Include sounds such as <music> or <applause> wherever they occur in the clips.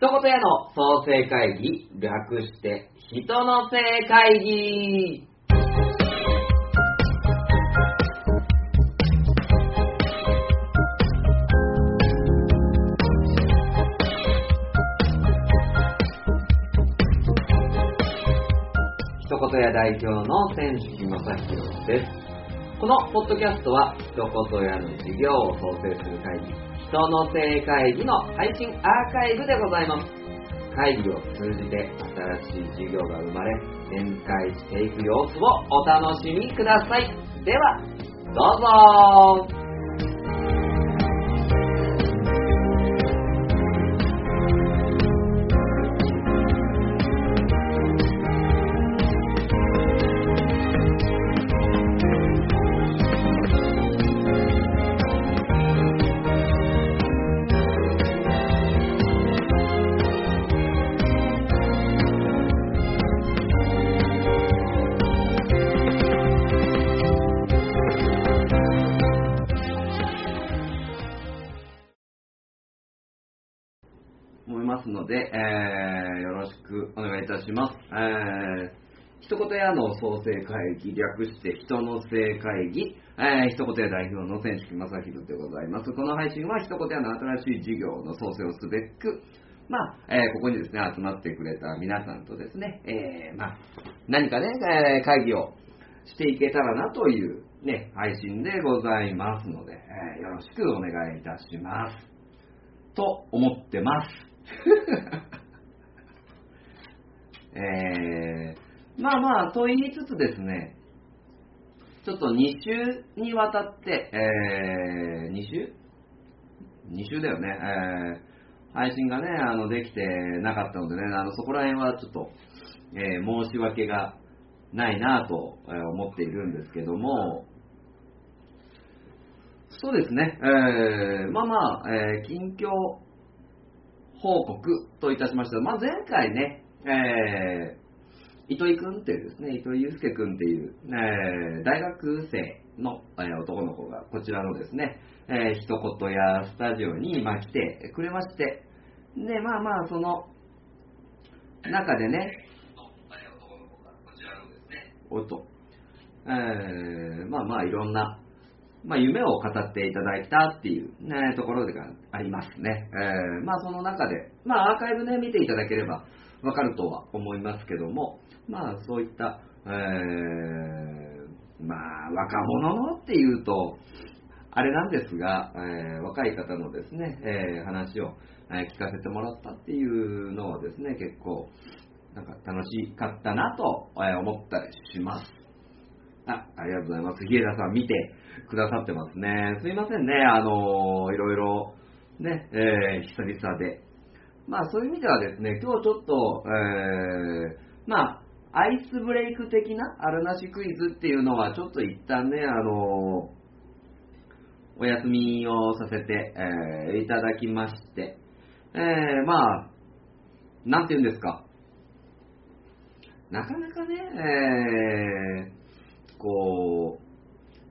一言屋の創生会議、略して、人の性会議。一言屋代表の千式正宏です。このポッドキャストは、一言やの事業を創生する会議、人の性会議の配信アーカイブでございます。会議を通じて新しい事業が生まれ、展開していく様子をお楽しみください。では、どうぞ一言屋の創生会議、略して人の性会議、えー、一言屋代表の千式正宏でございます。この配信は一言屋の新しい事業の創生をすべく、まあ、えーここにですね、集まってくれた皆さんとですね、えーまあ、何かね、えー会議をしていけたらなというね、配信でございますので、えーよろしくお願いいたします。と思ってます。<laughs> えー、まあまあ、と言いつつですね、ちょっと2週にわたって、えー、2週 ?2 週だよね、えー配信がね、あの、できてなかったのでね、あの、そこら辺はちょっと、えー申し訳がないなと思っているんですけども、そうですね、えーまあまあ、えー近況報告といたしました。まあ、前回ね、えー、糸井くんっていうですね、糸井祐介くんっていう、えー大学生の、えー男の子がこちらのですね、えー一言やスタジオに、まあ、来てくれまして、で、まあまあ、その中でね、おっと、えーまあまあいろんな、まあ、夢を語っていただいたっていう、ね、ところがありますね。えーまあその中で、まあアーカイブね、見ていただければわかるとは思いますけども、まあそういった、えーまあ若者のっていうと、あれなんですが、えー若い方のですね、えー話を、え聞かせてもらったっていうのはですね、結構、なんか楽しかったなとえ思ったりします。あ、ありがとうございます。日枝さん見てくださってますね。すいませんね、あのーいろいろ、ね、えー久々で。まあそういう意味ではですね、今日ちょっと、えーまあ、アイスブレイク的なあるなしクイズっていうのはちょっと一旦ね、あのーお休みをさせて、えーいただきまして、えーまあ、なんて言うんですか、なかなかね、えーこう、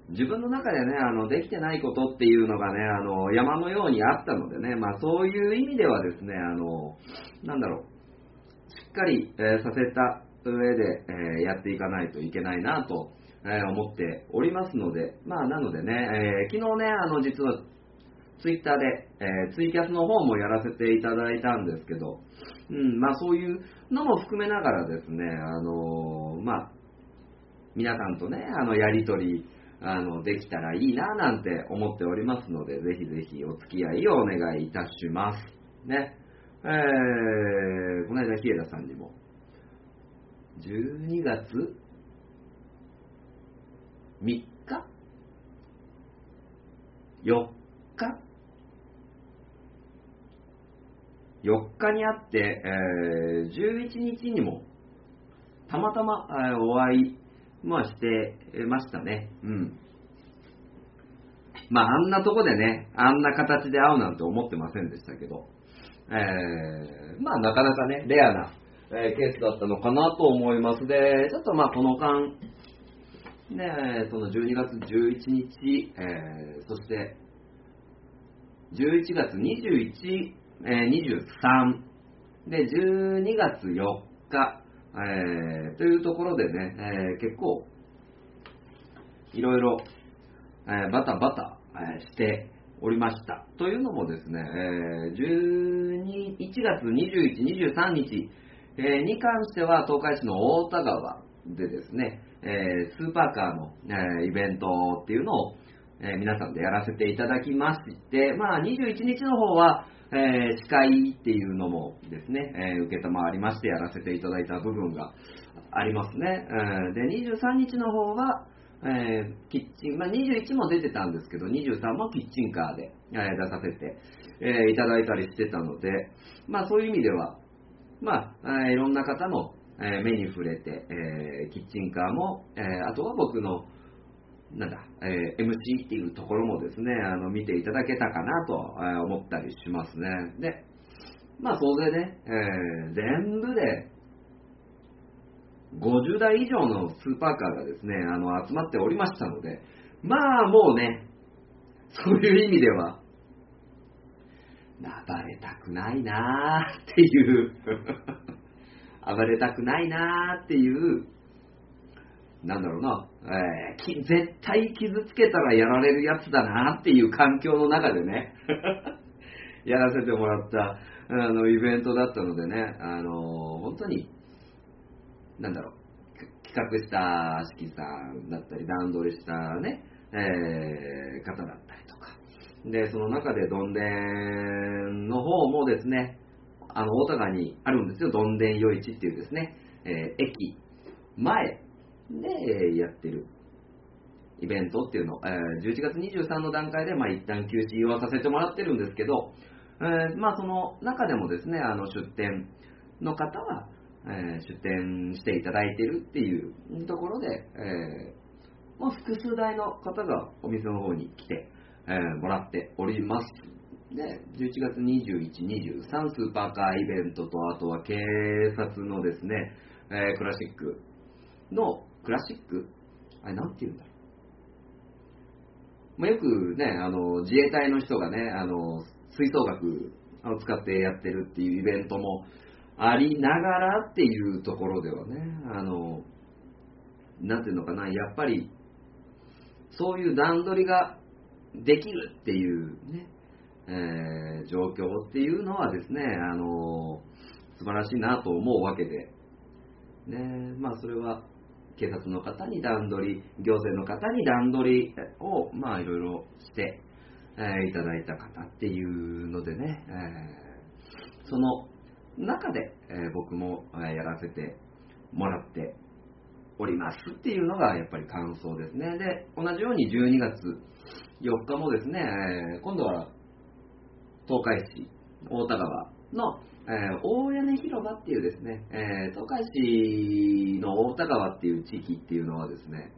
自分の中でね、あの、できてないことっていうのがね、あの、山のようにあったのでね、まあそういう意味ではですね、あの、なんだろう、しっかり、えーさせた上で、えーやっていかないといけないなと、えー思っておりますので、まあなのでね、え昨日ね、あの、実は、ツイッターで、えツイキャスの方もやらせていただいたんですけど、うん、まあそういうのも含めながらですね、あのまあ、皆さんとね、あの、やりとり、あの、できたらいいななんて思っておりますので、ぜひぜひお付き合いをお願いいたします。ね。えー、この間、日枝さんにも、12月3日 ?4 日？4日に会って、えー11日にもたまたま、えーお会い、まあ、してましたね。うん。まあ、あんなとこでね、あんな形で会うなんて思ってませんでしたけど、えーまあ、なかなかね、レアな、えーケースだったのかなと思います。で、ちょっとまあ、この間、ね、その12月11日、えーそして、11月21、えー23、で、12月4日、えー、というところでね、えー、結構、いろいろ、えー、バタバタ、えしておりました。というのもですね、え12 1月21、23日、えに関しては東海市の大田川でですね、えスーパーカーの、えイベントっていうのを、え皆さんでやらせていただきまして、まあ、21日の方は、えー、司会っていうのもですね、えー、受けたまわりましてやらせていただいた部分がありますね。えー、で、23日の方は、えー、キッチン、まあ、21も出てたんですけど、23もキッチンカーで、えー、出させて、えー、いただいたりしてたので、まあそういう意味では、まあ、いろんな方の、え、目に触れて、え、キッチンカーも、え、あとは僕の、なんだ、えー、MC っていうところもですね、あの見ていただけたかなと、思ったりしますね。で、まあ総勢ね、えー、全部で50台以上のスーパーカーがですね、あの集まっておりましたので、まあもうね、そういう意味では、暴れたくないなーっていう暴れたくないなーっていうなんだろうな、えー、絶対傷つけたらやられるやつだなっていう環境の中でね。<laughs> やらせてもらったあのイベントだったのでね、あの本当に、なんだろう、企画した四季さんだったり、段取りしたね、えー、方だったりとか、で、その中でどんでんの方もですね、あの、大田川にあるんですよ、どんでん夜市っていうですね、えー、駅前。でやってるイベントっていうの、えー、11月23の段階で、まあ、一旦休止はさせてもらってるんですけど、えー、まあ、その中でもですね、あの出店の方は、えー、出店していただいてるっていうところで、えー、まあ、複数台の方がお店の方に来て、えー、もらっております。で、11月21、23スーパーカーイベントと、あとは警察のですね、えクラシックのクラシック？あれ、なんて言うんだろう。まあ、よくね、あの、自衛隊の人がね、あの、吹奏楽を使ってやってるっていうイベントもありながらっていうところではね、あの、なんていうのかな、やっぱり、そういう段取りができるっていうね、えー、状況っていうのはですね、あの、素晴らしいなと思うわけで、ね、まあそれは警察の方に段取り、行政の方に段取りを、まあいろいろして、えー、いただいた方っていうのでね、えー、その中で、えー、僕も、えやらせてもらっておりますっていうのがやっぱり感想ですね。で、同じように12月4日もですね、え今度は東海市大田川のえー、大屋根広場っていうですね、えー、東海市の大田川っていう地域っていうのはですね、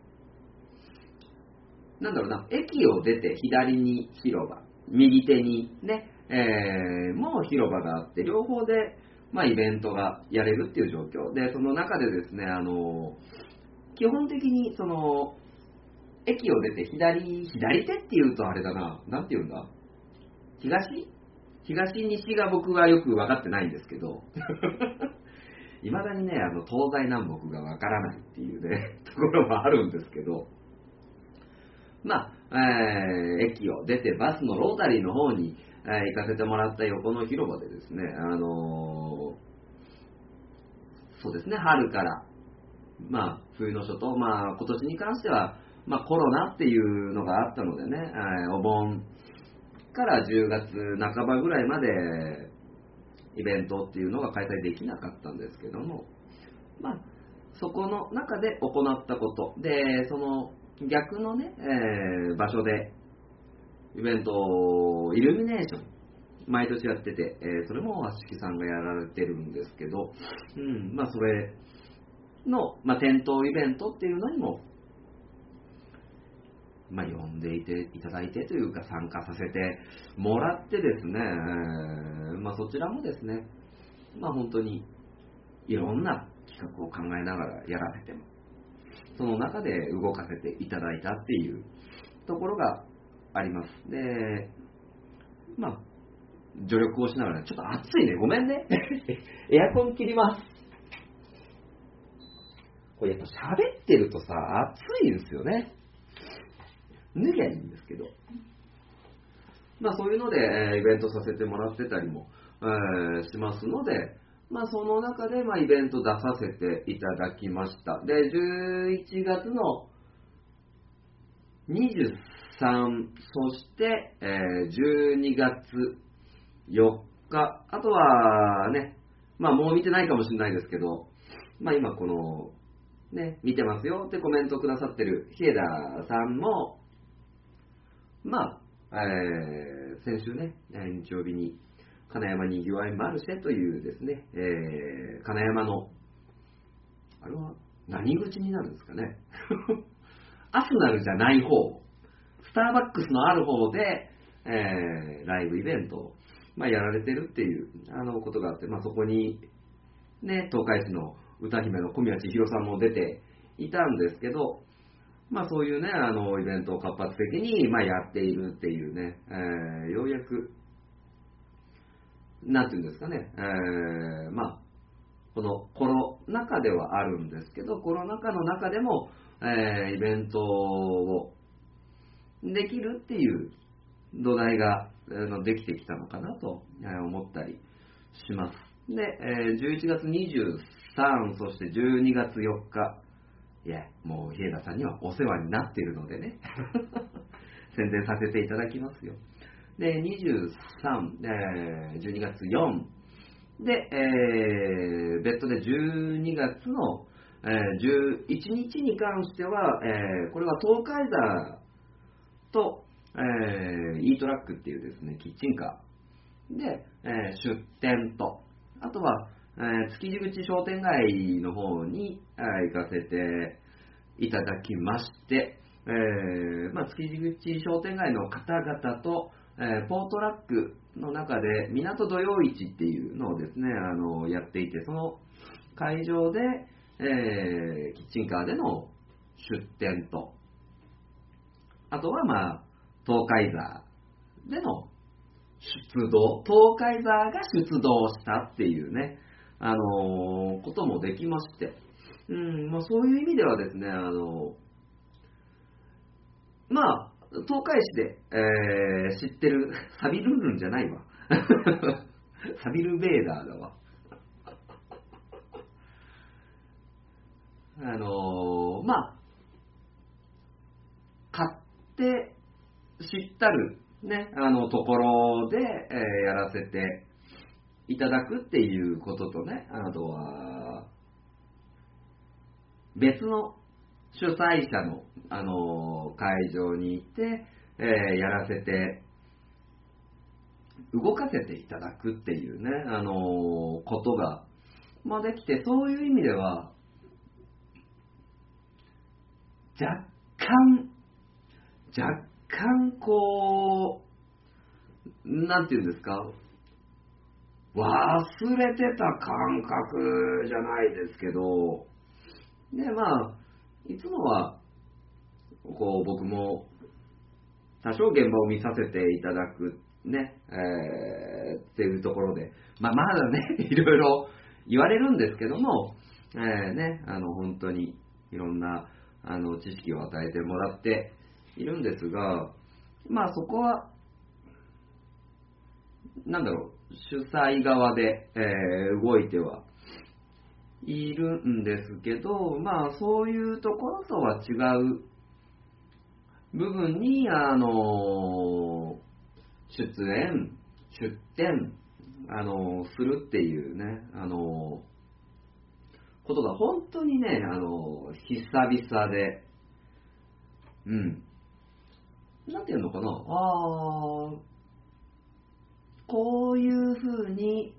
なんだろうな、駅を出て左に広場、右手にね、えー、もう広場があって、両方で、まあ、イベントがやれるっていう状況。で、その中でですね、あの、基本的に、その、駅を出て左、左手っていうとあれだな、なんて言うんだ？東？東西が僕はよく分かってないんですけど、<laughs> いまだにね、あの東西南北が分からないっていうね、<laughs> ところもあるんですけど、まあ、えー、駅を出てバスのロータリーの方に、えー、行かせてもらった横の広場でですね、あのー、そうですね、春から、まあ、冬の初冬、まあ、今年に関しては、まあ、コロナっていうのがあったのでね、えー、お盆から10月半ばぐらいまでイベントっていうのが開催できなかったんですけども、まあ、そこの中で行ったこと、で、その逆のね、えー、場所でイベント、イルミネーション、毎年やってて、えー、それも和式さんがやられてるんですけど、うん、まあそれの、まあ、店頭イベントっていうのにもまあ、呼んでいていただいてというか参加させてもらってですね、まあ、そちらもですね、まあ、本当にいろんな企画を考えながらやらせてもその中で動かせていただいたっていうところがあります。で、まあ、助力をしながら、ちょっと暑いね、ごめんね。<laughs> エアコン切ります。これやっぱ喋ってるとさ、暑いですよね。脱ぎゃいいんですけど。まあそういうので、えーイベントさせてもらってたりも、えーしますので、まあその中で、まあイベント出させていただきました。で、11月の23、そして、えー12月4日、あとはね、まあもう見てないかもしれないですけど、まあ今この、ね、見てますよってコメントくださってる日枝さんも、まあ、えー先週ね、えー日曜日に金山にぎわいマルシェというですね、えー金山の、あれは何口になるんですかね。<laughs> アスナルじゃない方、スターバックスのある方で、えーライブイベントを、まあ、やられてるっていうあのことがあって、まあ、そこに、ね、東海市の歌姫の小宮千尋さんも出ていたんですけど、まあそういうね、あの、イベントを活発的に、まあやっているっていうね、えーようやく、なんていうんですかね、えーまあ、このコロナ禍ではあるんですけど、コロナ禍の中でも、えーイベントをできるっていう土台があのできてきたのかなと思ったりします。で、えー11月23、そして12月4日、いや、もう、日枝さんにはお世話になっているのでね、<laughs> 宣伝させていただきますよ。で、23、えー12月4、で、えー別途で12月の、えー11日に関しては、えーこれは東海座と、えー、E トラックっていうですね、キッチンカー。で、えー出店と、あとは、えー築地口商店街の方に、えー行かせていただきまして、えーまあ、築地口商店街の方々と、えーポートラックの中で港土曜市っていうのをですね、あのやっていて、その会場で、えーキッチンカーでの出店と、あとはまあ、東海座での出動、東海座が出動したっていうね、あのーこともできまして、うん、まあそういう意味ではですね、あのまあ、東海市で、えー知ってる、サビルンルンじゃないわ。<laughs> サビルベーダーだわ。あのーまあ、買って知ったる、ね、あのところで、えーやらせていただくっていうこととね、あとは、別の主催者の、あの会場に行って、えーやらせて、動かせていただくっていうね、あのことが、まあ、できて、そういう意味では、若干、若干こう、なんていうんですか、忘れてた感覚じゃないですけど、で、まあ、いつもは、こう、僕も、多少現場を見させていただく、ね、えーっていうところで、まあ、まだね、<laughs> いろいろ言われるんですけども、えーね、あの、本当にいろんな、あの、知識を与えてもらっているんですが、まあ、そこは、なんだろう、主催側で、えー動いてはいるんですけど、まあそういうところとは違う部分に、あの、出演、出展、あの、するっていうね、あの、ことが本当にね、あの、久々で、うん。なんていうのかな、あーこういうふうに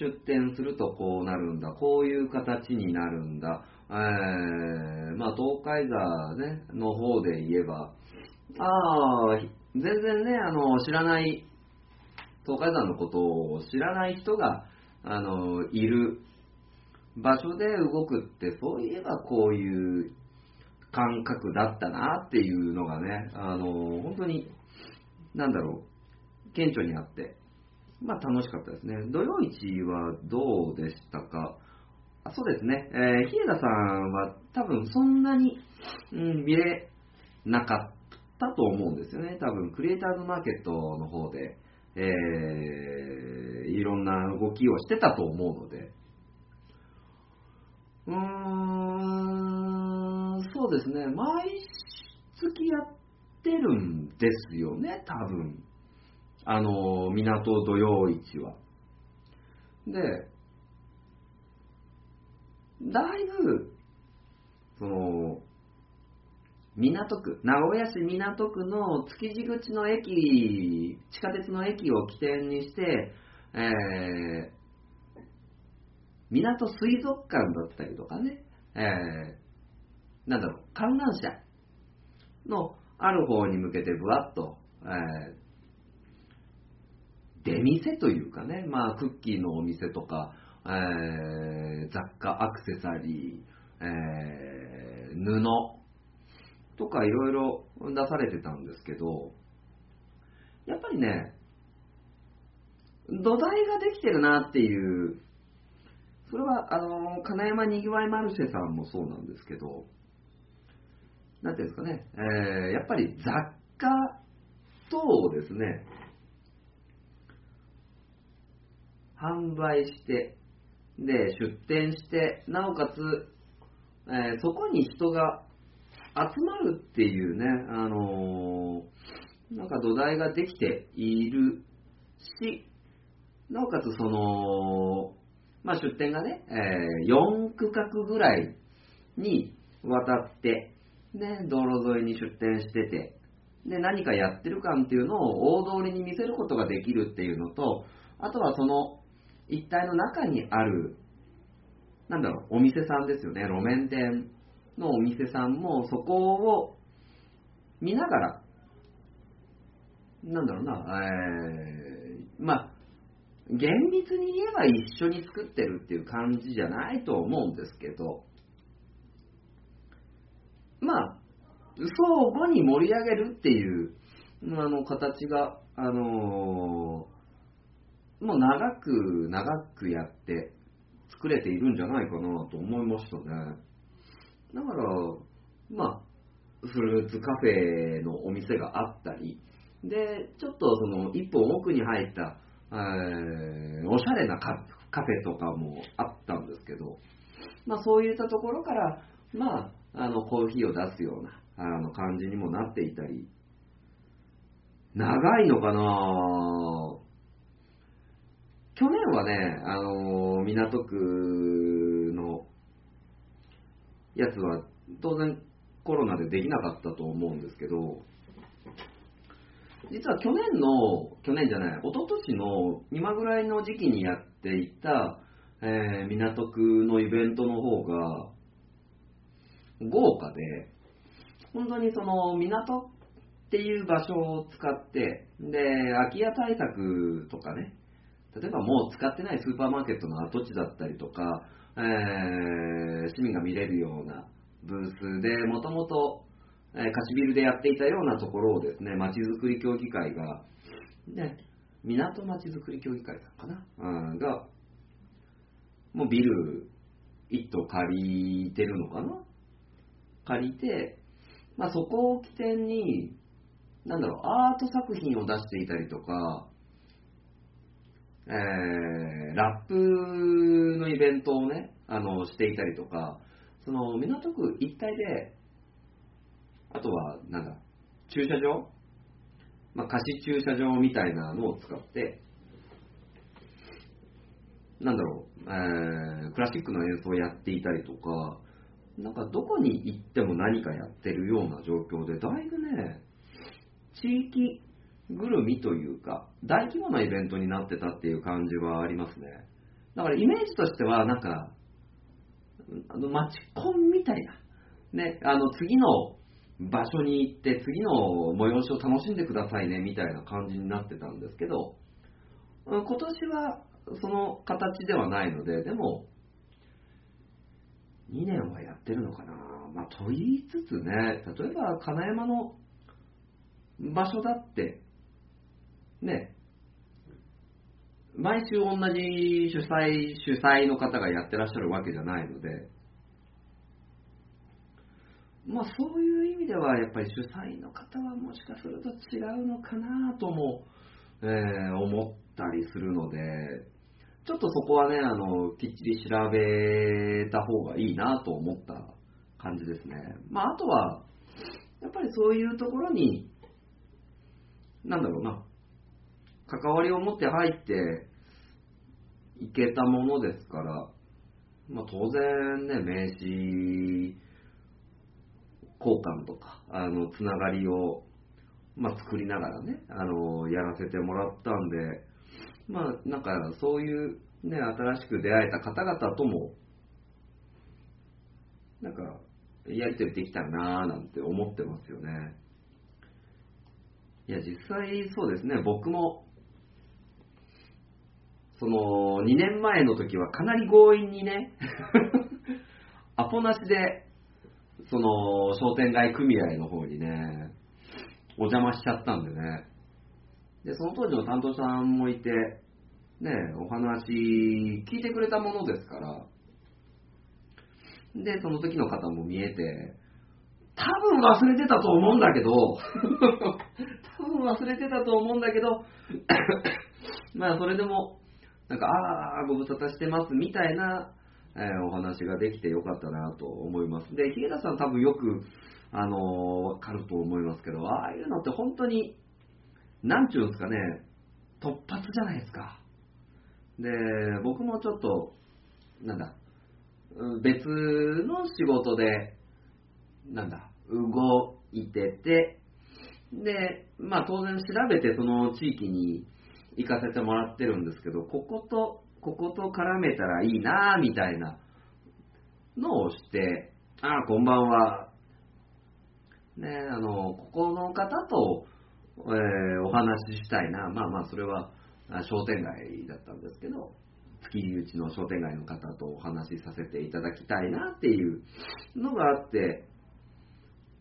出店するとこうなるんだ、こういう形になるんだ、えーまあ、東海座、ね、の方で言えば、ああ、全然ね、あの、知らない、東海山のことを知らない人が、あの、いる場所で動くって、そういえばこういう感覚だったなっていうのがね、あの、本当に、なんだろう、顕著にあって、まあ楽しかったですね。土曜市はどうでしたか？あそうですね、えー、日枝さんは多分そんなに、うん、見れなかったと思うんですよね。多分クリエイターズマーケットの方で、えー、いろんな動きをしてたと思うので、うーん、そうですね、毎月やってるんですよね、多分。あの、港土曜市は。で、だいぶ、その、港区、名古屋市港区の築地口の駅、地下鉄の駅を起点にして、えー、港水族館だったりとかね、えー、なんだろう、観覧車のある方に向けてぶわっと、えー、出店というかね、まあ、クッキーのお店とか、えー、雑貨、アクセサリー、えー、布とかいろいろ出されてたんですけど、やっぱりね、土台ができてるなっていう、それは、あの、金山にぎわいマルシェさんもそうなんですけど、なんていうんですかね、えー、やっぱり雑貨等ですね、販売して、で、出店して、なおかつ、えー、そこに人が集まるっていうね、あのー、なんか土台ができているし、なおかつその、まあ、出店がね、えー、4区画ぐらいにわたって、ね、道路沿いに出店してて、で、何かやってる感っていうのを大通りに見せることができるっていうのと、あとはその一帯の中にある、なんだろう、お店さんですよね、路面店のお店さんもそこを見ながら、なんだろうな、えー、まあ、厳密に言えば一緒に作ってるっていう感じじゃないと思うんですけど、まあ、相互に盛り上げるっていうあの形が、あのー、もう長く長くやって作れているんじゃないかなと思いましたね。だから、まあ、フルーツカフェのお店があったり、で、ちょっとその一本奥に入った、えー、おしゃれなカフェとかもあったんですけど、まあそういったところから、まあ、あの、コーヒーを出すような、あの、感じにもなっていたり、長いのかなはね、あの、港区のやつは当然コロナでできなかったと思うんですけど、実は去年の、去年じゃない、一昨年の今ぐらいの時期にやっていた、えー、港区のイベントの方が豪華で、本当にその港っていう場所を使って、で、空き家対策とかね、例えばもう使ってないスーパーマーケットの跡地だったりとか、えー、市民が見れるようなブースで、もともと貸しビルでやっていたようなところをですね、まちづくり協議会が、ね、港まちづくり協議会さんかな、うん、が、もうビル一棟借りてるのかな？借りて、まあ、そこを起点に、なんだろう、アート作品を出していたりとか、えー、ラップのイベントをね、あの、していたりとか、その港区一帯で、あとは、なんだ、駐車場？まあ、貸し駐車場みたいなのを使って、なんだろう、えー、クラシックの演奏をやっていたりとか、なんかどこに行っても何かやってるような状況で、だいぶね、地域ぐるみというか、大規模なイベントになってたっていう感じはありますね。だからイメージとしては、なんか、あの、マチコンみたいな、ね、あの、次の場所に行って、次の催しを楽しんでくださいね、みたいな感じになってたんですけど、今年はその形ではないので、でも、2年はやってるのかな。まあ、と言いつつね、例えば金山の場所だって、ね、毎週同じ主催、主催の方がやってらっしゃるわけじゃないので、まあそういう意味ではやっぱり主催の方はもしかすると違うのかなとも、えー、思ったりするので、ちょっとそこはね、あの、きっちり調べた方がいいなと思った感じですね。まああとは、やっぱりそういうところに、なんだろうな、関わりを持って入っていけたものですから、まあ当然ね、名刺、交換とか、あの、つながりを、まあ、作りながらね、あの、やらせてもらったんで、まあ、なんか、そういう、ね、新しく出会えた方々とも、なんか、やりとりできたらなぁなんて思ってますよね。いや、実際そうですね、僕も、その、2年前の時はかなり強引にね、<laughs> アポなしでその商店街組合の方にね、お邪魔しちゃったんでね。で、その当時の担当さんもいて、ね、お話聞いてくれたものですから、で、その時の方も見えて、多分忘れてたと思うんだけど、<laughs> 多分忘れてたと思うんだけど、<coughs> まあそれでも、なんか、ああ、ご無沙汰してますみたいなえー、お話ができてよかったなと思います。で、日枝さん多分よく、あのー、わかると思いますけど、ああいうのって本当に、なんちゅうんですかね、突発じゃないですか。で、僕もちょっと、なんだ、別の仕事で、なんだ、動いてて、で、まあ当然調べてその地域に行かせてもらってるんですけど、こことここと絡めたらいいなみたいなのをして、ああ、こんばんは。ね、あの、ここの方と、えー、お話ししたいな。まあまあ、それは商店街だったんですけど、月内の商店街の方とお話しさせていただきたいなっていうのがあって、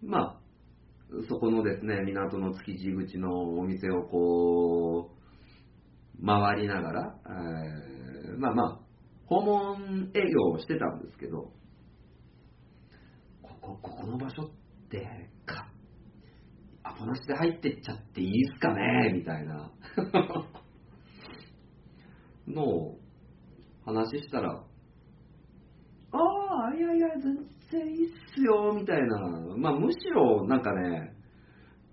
まあ、そこのですね、港の築地口のお店をこう、回りながら、えーまあまあ、訪問営業をしてたんですけど、ここ、ここの場所ってか、アポなしで入ってっちゃっていいっすかねみたいな <laughs> のを話したら、ああ、いやいや、全然いいっすよ、みたいな。まあ、むしろ、なんかね、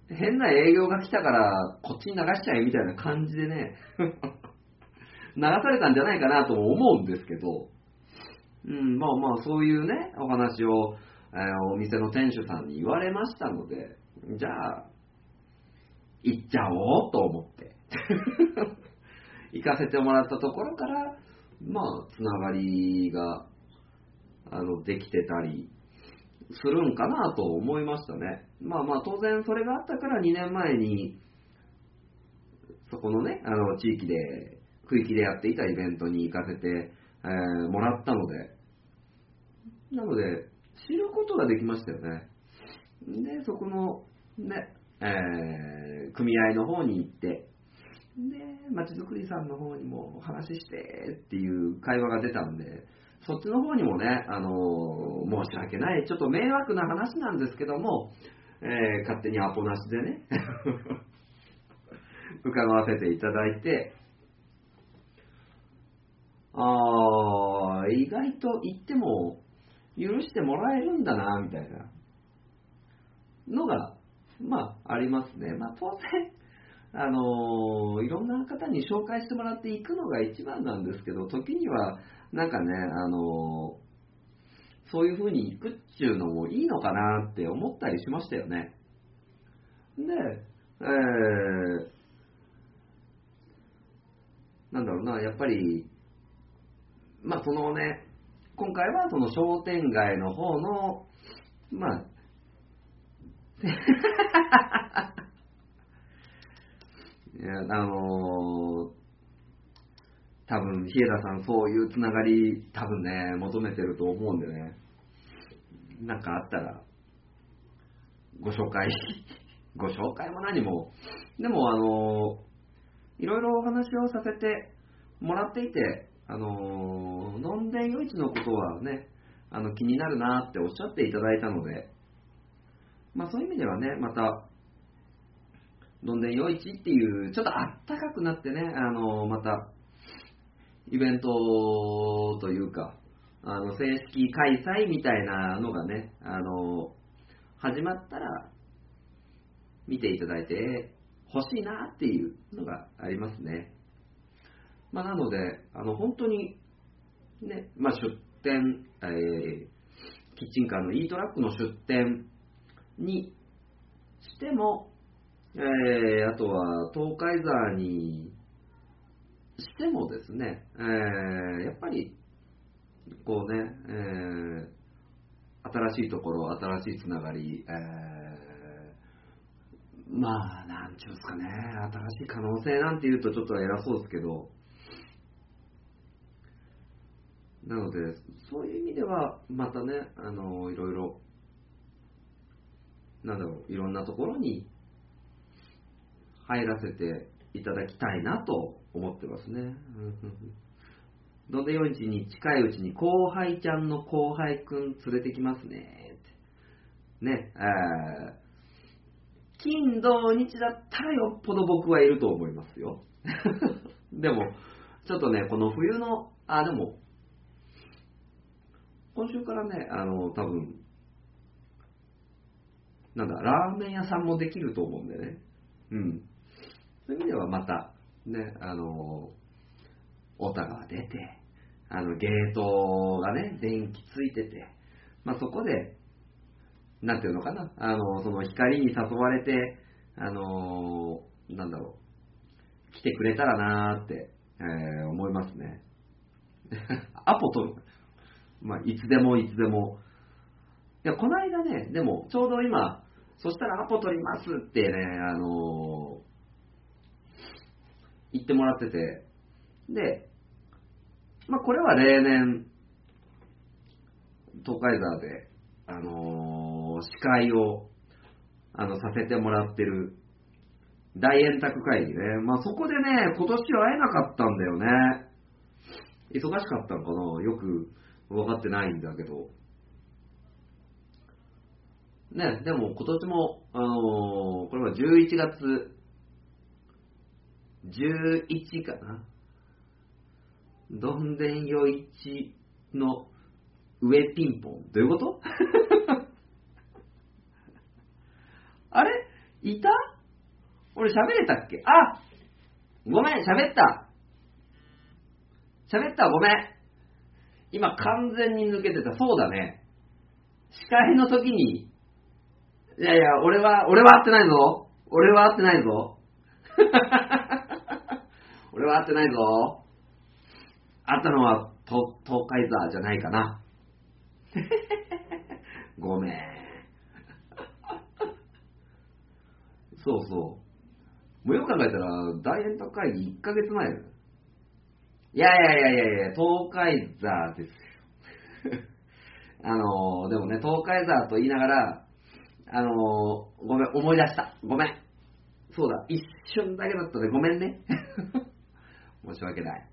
変な営業が来たから、こっちに流しちゃえ、みたいな感じでね <laughs> 流されたんじゃないかなと思うんですけど、うん、まあまあそういうね、お話を、えー、お店の店主さんに言われましたので、じゃあ、行っちゃおうと思って、<laughs> 行かせてもらったところから、まあ、つながりが、あの、できてたり、するんかなと思いましたね。まあまあ当然それがあったから2年前に、そこのね、あの地域で区域でやっていたイベントに行かせて、えー、もらったので、なので、知ることができましたよね。で、そこの、ね、えー、組合の方に行って、で、まちづくりさんの方にも話してっていう会話が出たんで、そっちの方にもね、あのー、申し訳ない、ちょっと迷惑な話なんですけども、えー、勝手にアポなしでね。<laughs> 伺わせていただいて、ああ、意外と言っても許してもらえるんだな、みたいな。のが、まあ、ありますね。まあ、当然、あのー、いろんな方に紹介してもらっていくのが一番なんですけど、時には、なんかね、あのー、そういう風に行くっていうのもいいのかなって思ったりしましたよね。で、えー、なんだろうな、やっぱり、まあそのね、今回はその商店街の方の、まあ、<laughs> いや、あのー、多分、日枝さんそういうつながり、多分ね、求めてると思うんでね、なんかあったら、ご紹介、<laughs> ご紹介も何も、でもあの、いろいろお話をさせてもらっていて、あのー、どんでんよいちのことはね、あの気になるなっておっしゃっていただいたので、まあそういう意味ではね、また、どんでんよいちっていう、ちょっとあったかくなってね、あの、また、イベントというか、あの正式開催みたいなのがね、あの始まったら見ていただいて欲しいなっていうのがありますね。まあ、なので、あの本当に、ね、まあ、出店、えー、キッチンカーの E トラックの出店にしても、えー、あとは東海座にしてもですね、えー、やっぱり、こうね、えー、新しいところ、新しいつながり、えー、まあ、なんちゅうんですかね、新しい可能性なんて言うとちょっと偉そうですけど、なので、そういう意味では、またね、あの、いろいろ、なんだろう、いろんなところに入らせていただきたいなと思ってますね。どでよいちに近いうちに後輩ちゃんの後輩くん連れてきますね。ね、え金土日だったらよっぽど僕はいると思いますよ。<laughs> でも、ちょっとね、この冬の、あ、でも、今週からね、あの、多分、なんだ、ラーメン屋さんもできると思うんでね。うん。そういう意味ではまた、ね、あの、オタが出て、あの、ゲートがね、電気ついてて、まあ、そこで、なんていうのかな、あの、その光に誘われて、あの、なんだろう、来てくれたらなーって、えー、思いますね。<laughs> アポ取る。まあ、いつでもいつでも。いや、この間ね、でも、ちょうど今、そしたらアポ取りますってね、あの言ってもらってて、で、まあ、これは例年、東海沢で、あのー、司会を、あの、させてもらってる大円卓会議ね。まあ、そこでね、今年は会えなかったんだよね。忙しかったのかな？よく分かってないんだけど。ね、でも今年も、あのー、これは11月11かなどんでんよいちの上ピンポン。どういうこと？<laughs> あれ？いた？俺喋れたっけ？あごめん、喋った。喋った、ごめん。今完全に抜けてた。そうだね。司会の時に、いやいや、俺は、俺は会ってないぞ。俺は会ってないぞ。<laughs> 俺は会ってないぞ。会ったのは東海座じゃないかな。<laughs> ごめん。そうそう。もうよく考えたら、大変高会議1ヶ月前いやいやいやいやいや、東海座ですよ。<laughs> あのー、でもね、東海座と言いながら、あのー、ごめん、思い出した。ごめん。そうだ、一瞬だけだったね。ごめんね。申し訳ない。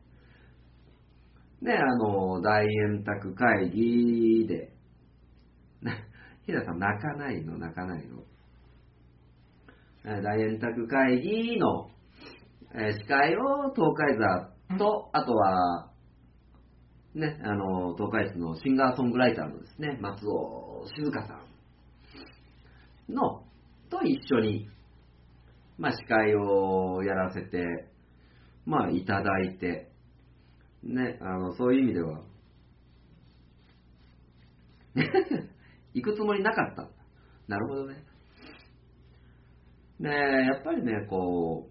で、あの、大円卓会議で、ひださん泣かないの、泣かないの？大円卓会議の、え司会を東海座と、あとは、ね、あの、東海市のシンガーソングライターのですね、松尾静香さんの、と一緒に、まあ、司会をやらせてまあ、いただいて、ね、あの、そういう意味では、<laughs> 行くつもりなかった。なるほどね。ねやっぱりね、こ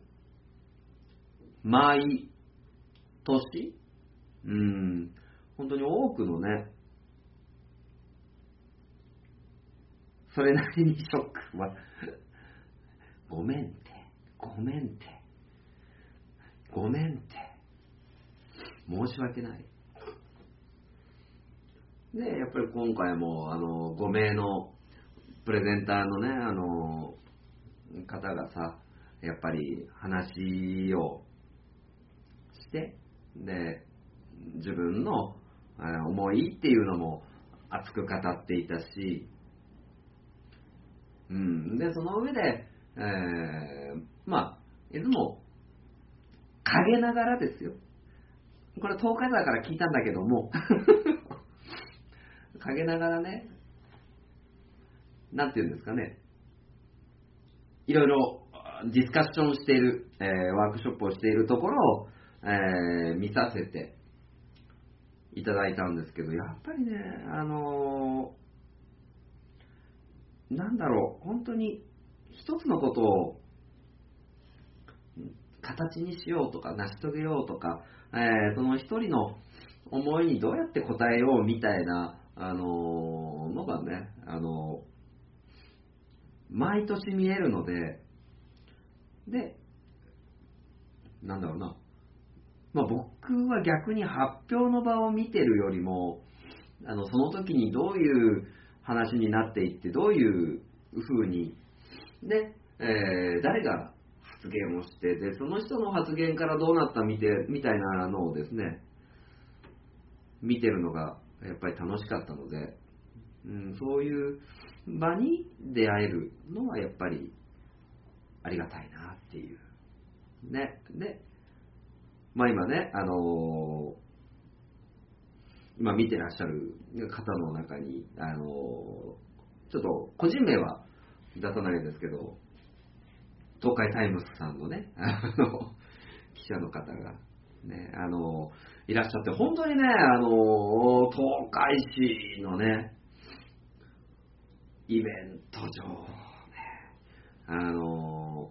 う、毎年、うん、本当に多くのね、それなりにショックは、ごめんって、ごめんって、ごめんって。申し訳ない。で、やっぱり今回も、あの、5名のプレゼンターのね、あの、方がさ、やっぱり話をして、で、自分の思いっていうのも熱く語っていたし、うん、で、その上で、えー、まあ、いつも、陰ながらですよ。これ東海座から聞いたんだけども。<laughs> 陰ながらね、なんていうんですかね、いろいろディスカッションしている、えー、ワークショップをしているところを、えー、見させていただいたんですけど、やっぱりね、あのー、なんだろう、本当に一つのことを形にしようとか成し遂げようとか、えー、その一人の思いにどうやって応えようみたいな、あのー、のがね、あのー、毎年見えるので、で、なんだろうな、まあ、僕は逆に発表の場を見てるよりも、あのその時にどういう話になっていって、どういう風に、ね、えー、誰が発言をして、で、その人の発言からどうなったみてみたいなのをですね、見てるのがやっぱり楽しかったので、うん、そういう場に出会えるのはやっぱりありがたいなっていう。ね。で、まあ今ね、あのー、今見てらっしゃる方の中に、あのー、ちょっと個人名は出さないですけど、東海タイムズさんのね、<laughs> あの、記者の方が、ね、あの、いらっしゃって、本当にね、あの東海市のね、イベント上、ね、あの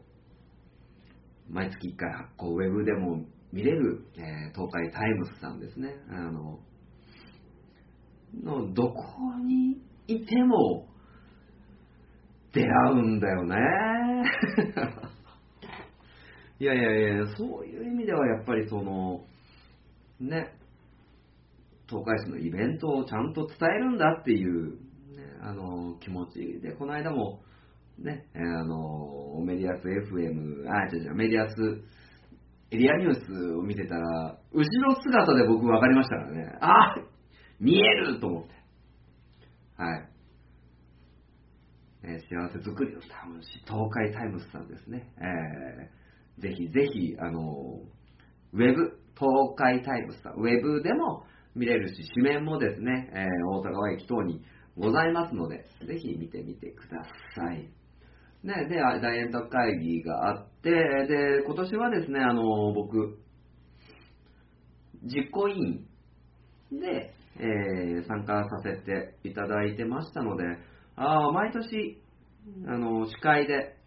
毎月1回発行、ウェブでも見れる、えー、東海タイムズさんですね。あの、のどこにいても出会うんだよね。<laughs> いやいやいや、そういう意味ではやっぱりその、ね、東海市のイベントをちゃんと伝えるんだっていう、ね、あの気持ちで、この間も、ね、あのメディアス FM、あ、違う違う、メディアスエリアニュースを見てたら、後ろ姿で僕分かりましたからね。あ見えると思って。はい。え、幸せ作りのタウン誌、東海タイムズさんですね。えー、ぜひぜひ、あのウェブ、東海タイムズさん、ウェブでも見れるし、紙面もですね、えー、太田川駅等にございますので、ぜひ見てみてください。ね、で、大円卓会議があって、で、今年はですね、あの、僕、実行委員で、えー、参加させていただいてましたので、あ毎年、あの、司会で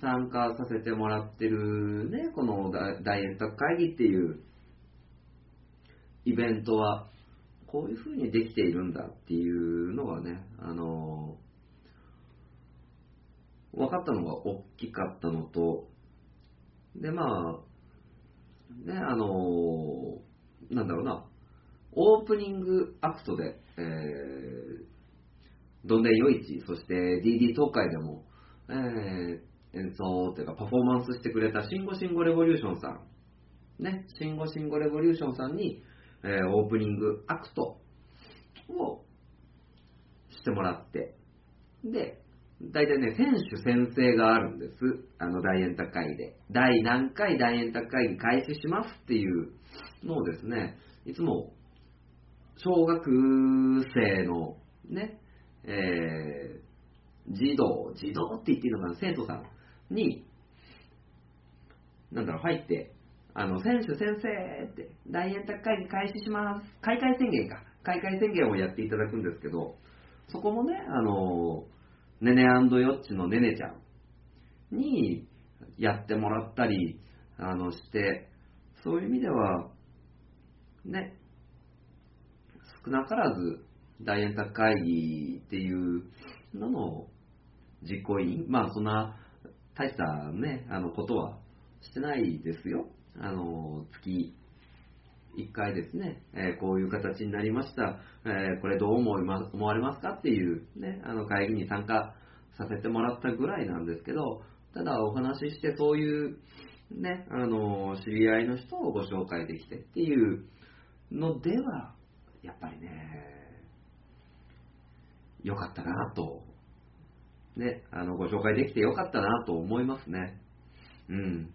参加させてもらってるね、この大円卓会議っていうイベントは、こういう風にできているんだっていうのがね、あの分かったのが大きかったのと、で、まあ、ね、あの、なんだろうな、オープニングアクトで、えー、どんでんよいち、そして DD 東海でも、えー、演奏というかパフォーマンスしてくれたシンゴシンゴレボリューションさん、ね、シンゴシンゴレボリューションさんに、えー、オープニングアクトをしてもらって、で、大体ね、選手宣誓があるんです。あの、大円卓会で。第何回大円卓会議開始しますっていうのをですね、いつも、小学生のね、えー、児童、児童って言っていいのかな、生徒さんに、なんだろう、入って、あの、選手宣誓って、大円卓会議開始します。開会宣言か。開会宣言をやっていただくんですけど、そこもね、あのねねヨッチのねねちゃんにやってもらったりあのしてそういう意味ではね少なからず大円卓会議っていうのの実行委員まあそんな大したねあのことはしてないですよ。あの月1回ですね、えー、こういう形になりました、えー、これどう思い、ま、思われますかっていう、ね、あの会議に参加させてもらったぐらいなんですけど、ただお話ししてそういう、ね、あの、知り合いの人をご紹介できてっていうのでは、やっぱりね、良かったなと、ね、あの、ご紹介できて良かったなと思いますね。うん。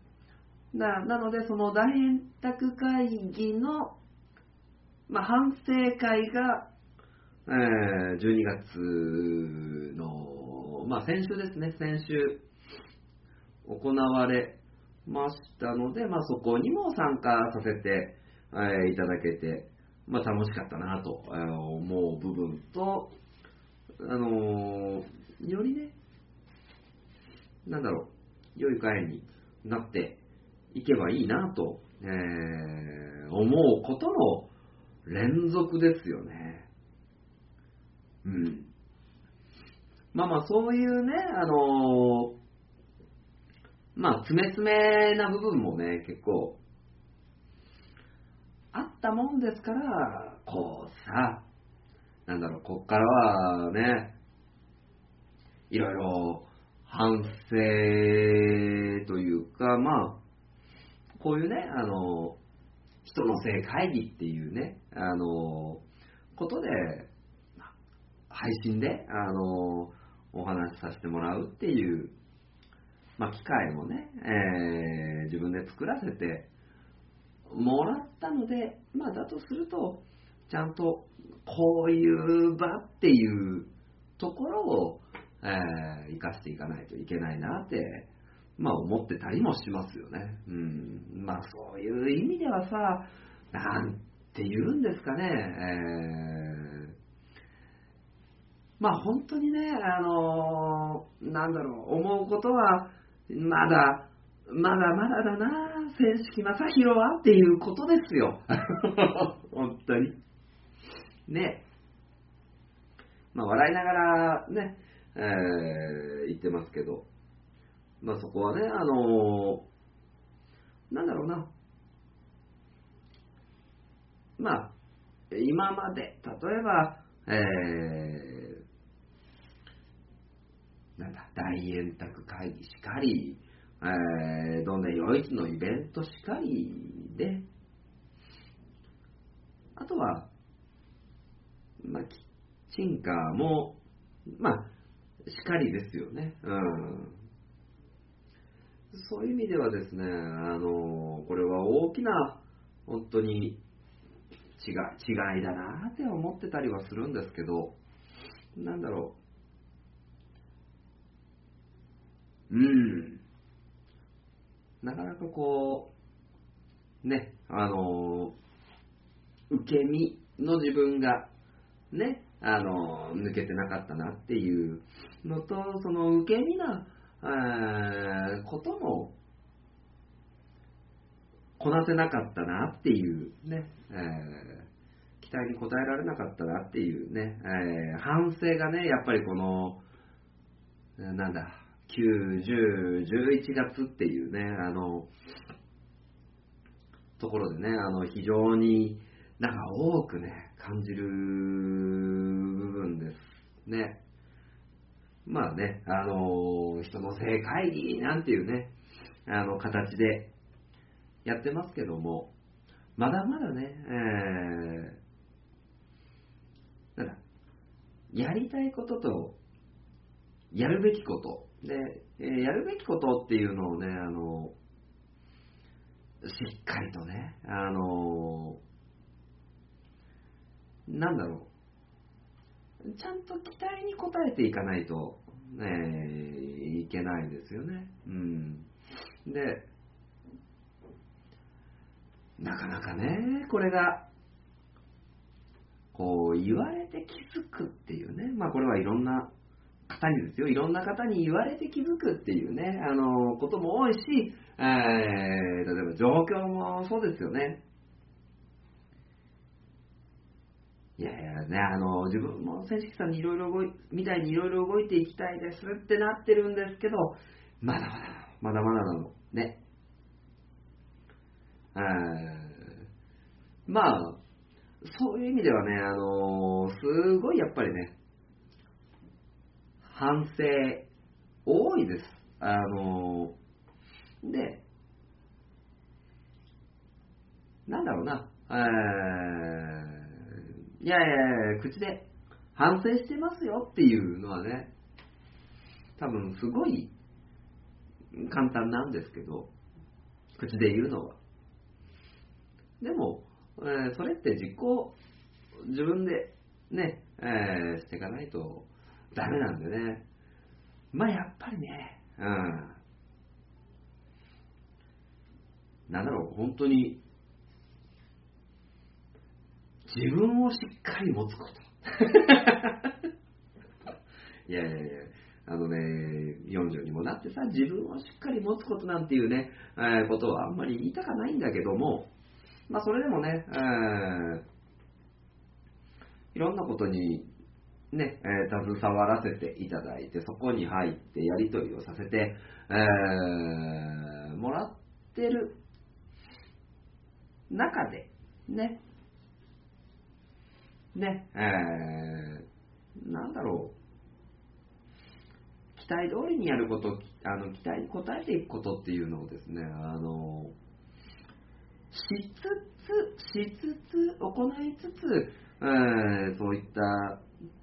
ななので、その大円卓会議の、まあ、反省会が、えー、12月の、まあ、先週ですね、先週、行われましたので、まあ、そこにも参加させて、えー、いただけて、まあ、楽しかったなと思う部分と、あのー、よりね、なんだろう、良い会になっていけばいいなと、えー、思うことの連続ですよね。うん。まあまあ、そういうね、あのー、まあ、詰め詰めな部分もね、結構、あったもんですから、こうさ、なんだろう、こっからはね、いろいろ反省というか、まあ、こういうね、あの、人の性会議っていうね、あの、ことで、配信で、あの、お話しさせてもらうっていう、まあ、機会もね、えー、自分で作らせてもらったので、まあ、だとすると、ちゃんとこういう場っていうところを、えー、生かしていかないといけないなって、まあ思ってたりもしますよね。うん。まあそういう意味ではさ、なんて言うんですかね、えー、まあ本当にね、あのー、なんだろう、思うことは、まだ、まだまだだな、正式正宏はっていうことですよ。<laughs> 本当に。ね。まあ笑いながらね、えー、言ってますけど、まあそこはね、あのー、なんだろうな。まあ、今まで、例えば、えー、なんだ、大円卓会議しかり、えー、どんな夜市のイベントしかりで、あとは、まあ、キッチンカーも、まあ、しかりですよね。うん。そういう意味ではですね、あの、これは大きな、本当に違い、違いだなって思ってたりはするんですけど、なんだろう。うん。なかなかこう、ね、あの、受け身の自分が、ね、あの、抜けてなかったなっていうのと、その受け身な、えことも、こなせなかったなっていうね、えー、期待に応えられなかったなっていうね、えー、反省がね、やっぱりこの、なんだ、9、10、11月っていうね、あの、ところでね、あの、非常になんか多くね、感じる部分ですね。まあね、あの人の正会議なんていうね、あの、形でやってますけども、まだまだね、えー、なんだ、やりたいことと、やるべきこと、で、えー、やるべきことっていうのをね、あの、しっかりとね、あの、なんだろう、ちゃんと期待に応えていかないと、ね、いけないですよね。うん。で、なかなかね、これが、こう、言われて気づくっていうね、まあこれはいろんな方にですよ、いろんな方に言われて気づくっていうね、あの、ことも多いし、えー、例えば状況もそうですよね。いやいやね、あの、自分も選手さんにいろいろ動い、みたいにいろいろ動いていきたいですってなってるんですけど、まだまだ、まだまだなの。ね。まあ、そういう意味ではね、あのすごいやっぱりね、反省多いです。あので、なんだろうな、えー、いやいやいや、口で反省してますよっていうのはね、多分すごい簡単なんですけど、口で言うのは。でも、えー、それって実行、自分でね、えー、していかないとダメなんでね。まあやっぱりね、うん。なんだろう、本当に、自分をしっかり持つこと。<laughs> いやいやいや、あのね、40にもなってさ、自分をしっかり持つことなんていうね、えー、ことはあんまり言いたかないんだけども、まあそれでもね、えー、いろんなことにね、えー、携わらせていただいて、そこに入ってやり取りをさせて、えー、もらってる中で、ね、ね、えー、なんだろう、期待通りにやること、あの期待に応えていくことっていうのをですね、あの、しつつ、しつつ、行いつつ、えー、そういった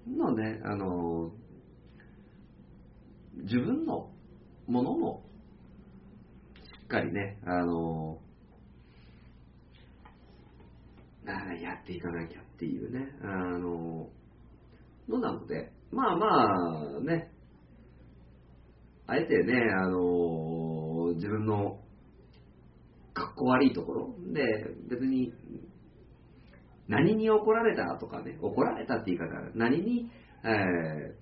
のね、あの、自分のものも、しっかりね、あの、やっていかなきゃっていうね、あの、のなので、まあまあね、あえてね、あの、自分のかっこ悪いところ。で、別に、何に怒られたとかね、怒られたって言い方、何に、え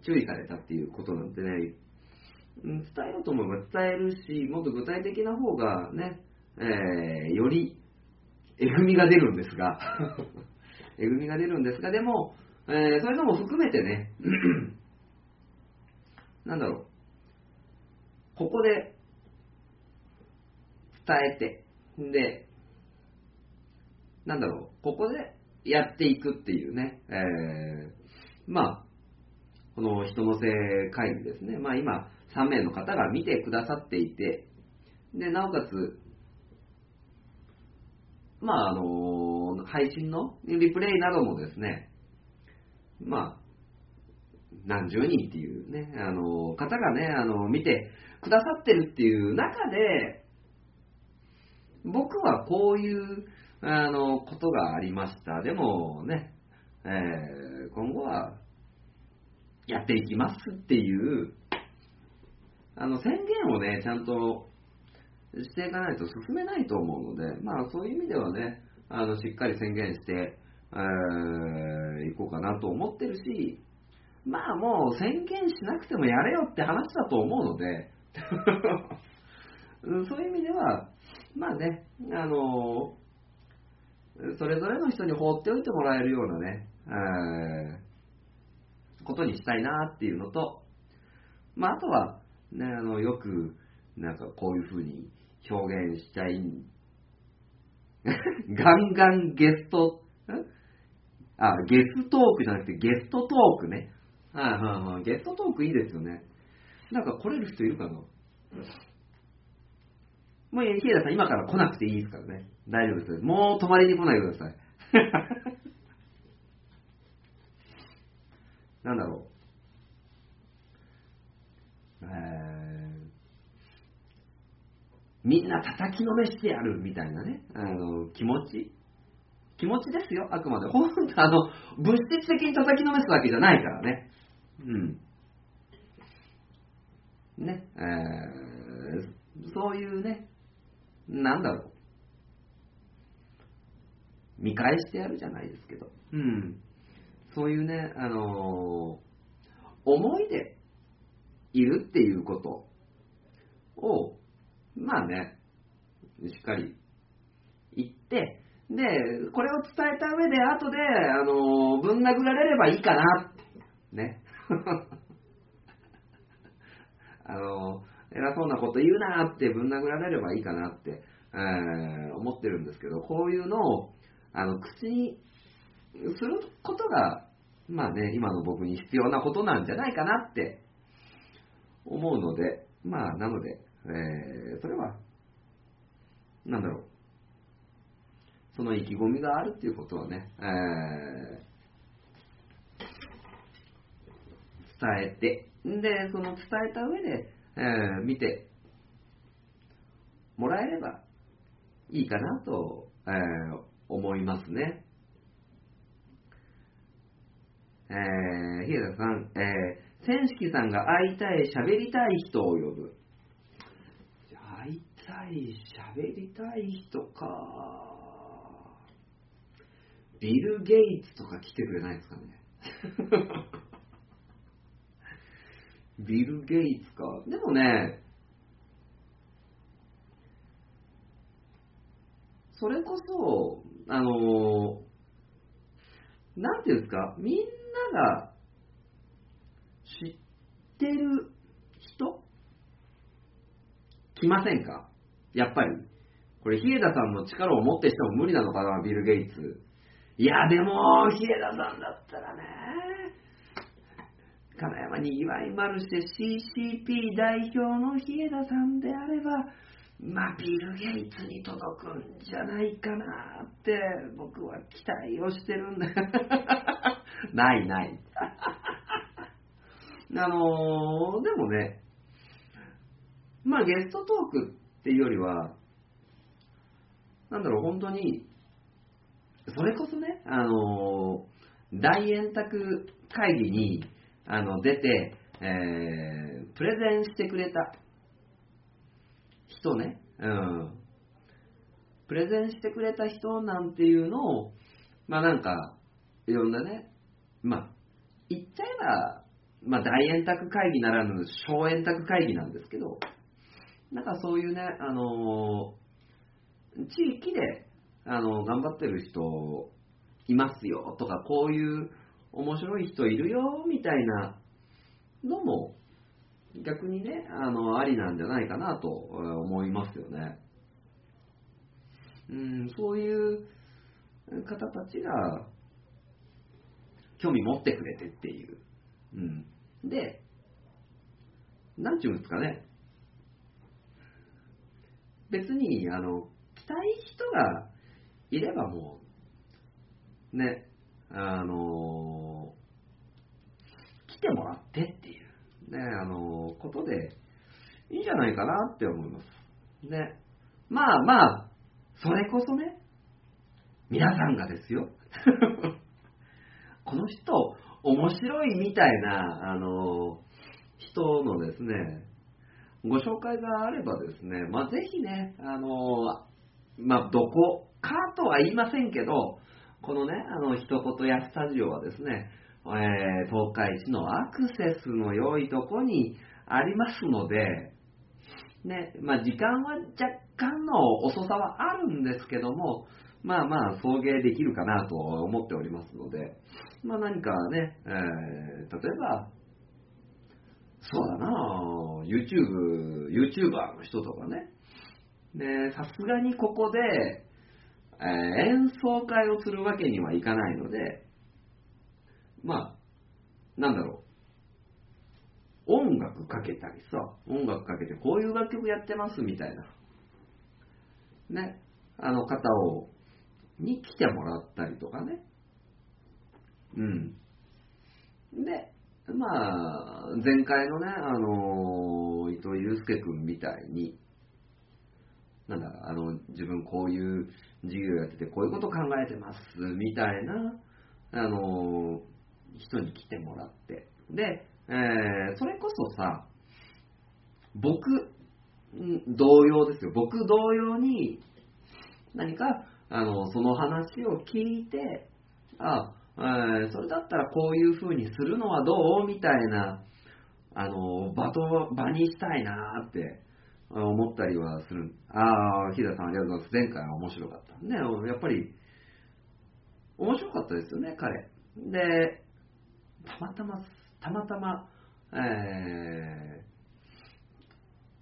ー、注意されたっていうことなんてね、伝えようと思えば伝えるし、もっと具体的な方がね、えー、よりえぐみが出るんですが、<laughs> えぐみが出るんですが、でも、えー、そういうのも含めてね、なんだろう、ここで伝えて、で、なんだろう、ここでやっていくっていうね、えー、まあ、この人のせ会議ですね、まあ今、3名の方が見てくださっていて、で、なおかつ、まあ、あの、配信のリプレイなどもですね、まあ、何十人っていうね、あの、方がね、あの、見てくださってるっていう中で、僕はこういう、あの、ことがありました。でもね、えー、今後はやっていきますっていう、あの、宣言をね、ちゃんとしていかないと進めないと思うので、まあそういう意味ではね、あのしっかり宣言して、えー、いこうかなと思ってるし、まあもう宣言しなくてもやれよって話だと思うので、<laughs> そういう意味では、まあね、あのそれぞれの人に放っておいてもらえるようなね、えー、ことにしたいなっていうのと、まああとは、ね、あのよく、なんかこういうふうに表現しちゃいん。<laughs> ガンガンゲスト、あ、ゲストークじゃなくてゲストトークね。はいはいはい。ゲストトークいいですよね。なんか来れる人いるかな？もう、ヒエダさん今から来なくていいですからね。大丈夫です。もう泊まりに来ないでください。<laughs> なんだろう。えー、みんな叩きのめしてやるみたいなね、あの、気持ち？気持ちですよ、あくまで。本当あの、物質的に叩きのめすわけじゃないからね。うん。ね、えー、そういうね、なんだろう。見返してやるじゃないですけど。うん。そういうね、あのー、思いでいるっていうことを、まあね、しっかり言って、で、これを伝えた上で、後で、あの、ぶん殴られればいいかな。ね。<laughs> あの、偉そうなこと言うなってぶん殴られればいいかなって、えー、思ってるんですけど、こういうのを、あの、口にすることが、まあね、今の僕に必要なことなんじゃないかなって思うので、まあ、なので、えー、それは、なんだろう、その意気込みがあるっていうことはね、えー、伝えて、で、その伝えた上で、えー、見てもらえればいいかなと、えー、思いますね。えー、日枝さん、えー、千式さんが会いたい、喋りたい人を呼ぶ。たい、喋りたい人か。ビル・ゲイツとか来てくれないですかね。<laughs> ビル・ゲイツか。でもね、それこそ、あのなんていうんですか、みんなが知ってる人？来ませんか？やっぱり。これ、日枝さんの力を持ってしても無理なのかな、ビル・ゲイツ。いや、でも、日枝さんだったらね、金山に祝いマルシェ CCP 代表の日枝さんであれば、まあ、ビル・ゲイツに届くんじゃないかなって僕は期待をしてるんだ。<laughs> ないない。<laughs> あのー、でもね、まあゲストトークっていうよりは、なんだろう、本当に、それこそね、あの、大円卓会議にあの出て、えー、プレゼンしてくれた人ね、うん、プレゼンしてくれた人なんていうのを、まあなんか、いろんなね、まあ、言っちゃえば、まあ大円卓会議ならぬ小円卓会議なんですけど、なんかそういうね、あのー、地域で、あのー、頑張ってる人いますよとか、こういう面白い人いるよみたいなのも逆にね、あの、ありなんじゃないかなと思いますよね。うん、そういう方たちが興味持ってくれてっていう。うん。で、なんちゅうんですかね。別に、あの、来たい人がいればもう、ね、あの、来てもらってっていう。ね、あの、ことでいいんじゃないかなって思います。ね。まあまあ、それこそね、皆さんがですよ。<laughs> この人、面白いみたいな、あの、人のですね、ご紹介があればですね、まあ、ぜひね、あの、まあ、どこかとは言いませんけど、このね、あの、一言やスタジオはですね、えー、東海市のアクセスの良いとこにありますので、ね、まあ、時間は若干の遅さはあるんですけども、まあまあ、送迎できるかなと思っておりますので、まあ何かね、えー、例えば、そうだな YouTube、YouTuber の人とかね、で、さすがにここで、えー、演奏会をするわけにはいかないので、まあ、なんだろう。音楽かけたりさ、音楽かけてこういう楽曲やってますみたいな。ね。あの方を、に来てもらったりとかね。うん。で、まあ、前回のね、あの、伊藤祐介君みたいに、なんだ、あの、自分こういう授業やってて、こういうこと考えてます、みたいな、あの、人に来てもらって。で、えー、それこそさ、僕、同様ですよ。僕同様に、何か、あの、その話を聞いて、あ、それだったらこういう風にするのはどう？みたいな、あの、場と、場にしたいなって思ったりはする。ああ、日田さんありがとうございます。前回は面白かった。ね、やっぱり、面白かったですよね、彼。で、たまたま、たまたま、え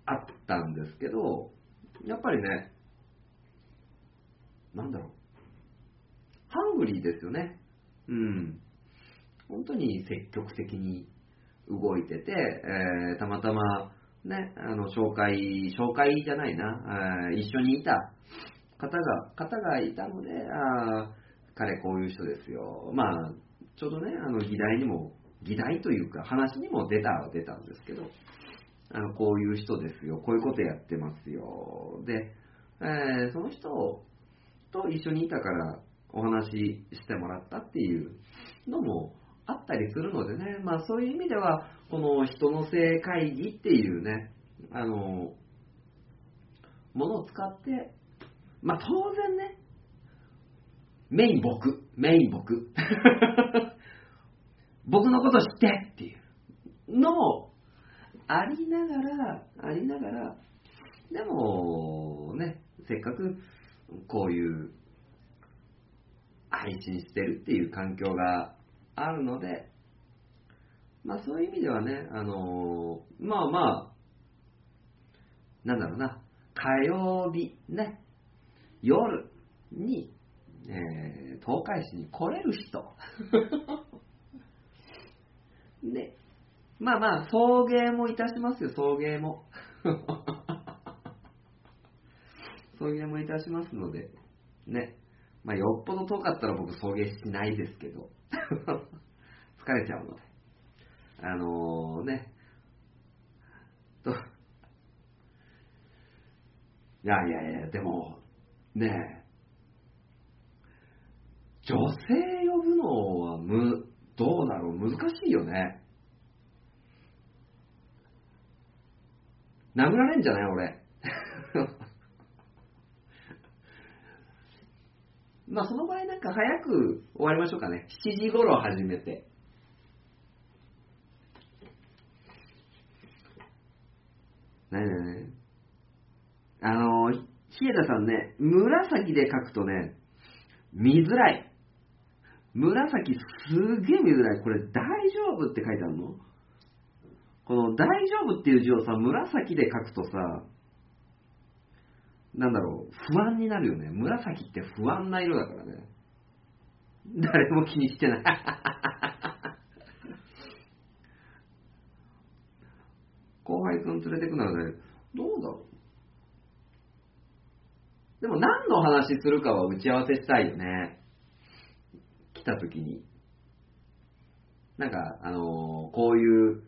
ー、あったんですけど、やっぱりね、なんだろう、ハングリーですよね。うん。本当に積極的に動いてて、えー、たまたま、ね、あの、紹介、紹介じゃないな、あ一緒にいた方が、方がいたので、あ彼こういう人ですよ。まあ、ちょうどね、あの、議題にも、議題というか話にも出たは出たんですけど、あの、こういう人ですよ、こういうことやってますよ。で、えー、その人と一緒にいたからお話ししてもらったっていうのもあったりするのでね、まあそういう意味では、この人の性会議っていうね、あの、ものを使って、まあ当然ね、メイン僕、メイン僕。<laughs> 僕のこと知ってっていうのもありながら、ありながら、でもね、せっかくこういう配信してるっていう環境があるので、まあそういう意味ではね、あのー、まあまあ、なんだろうな、火曜日ね、夜に、えー、東海市に来れる人。で、<laughs> まあまあ、送迎もいたしますよ、送迎も。<laughs> 送迎もいたしますので、ね。まあ、よっぽど遠かったら僕送迎しないですけど。<laughs> 疲れちゃうので。あのー、ね。と、いやいやいや、でも、ね女性呼ぶのはむ、どうだろう、難しいよね。殴られんじゃない俺。まあその場合なんか早く終わりましょうかね。7時頃始めて。ねえねえ。あの、日枝さんね、紫で書くとね、見づらい。紫すげえ見づらい。これ大丈夫って書いてあるの？この大丈夫っていう字をさ、紫で書くとさ、なんだろう、不安になるよね。紫って不安な色だからね。誰も気にしてない。<laughs> 後輩くん連れてくならね、どうだろう。でも何の話するかは打ち合わせしたいよね。来た時に。なんか、あのー、こういう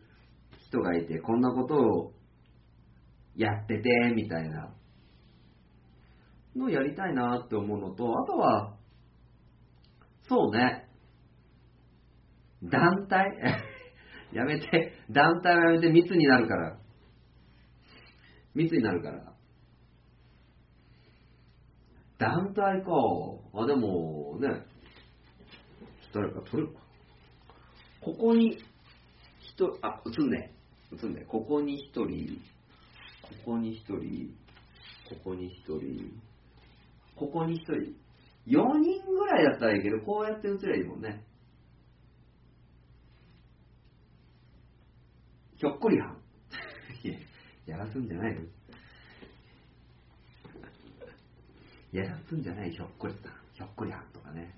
人がいて、こんなことをやってて、みたいなのやりたいなって思うのと、あとは、そうね、団体？<laughs> やめて、団体はやめて密になるから。密になるから。団体か。あ、でもね、誰か取る？か。ここに、人、あ、映んね。映んね。ここに一人、ここに一人、ここに一人、ここに一人。4人ぐらいだったらいいけど、こうやって映ればいいもんね。ひょっこりはん。<laughs> やらすんじゃないのやらすんじゃないひょっこりさん。ひょっこりはんとかね。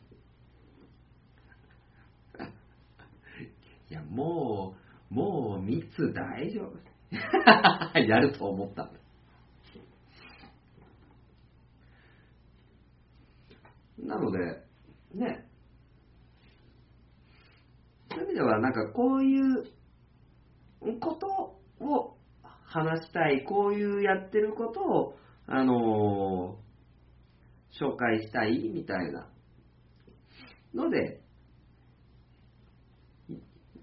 <laughs> いや、もう、もう密大丈夫。<laughs> やると思ったんだ。なので、ね。そういう意味では、なんかこういうことを話したい、こういうやってることを、あのー、紹介したいみたいなので、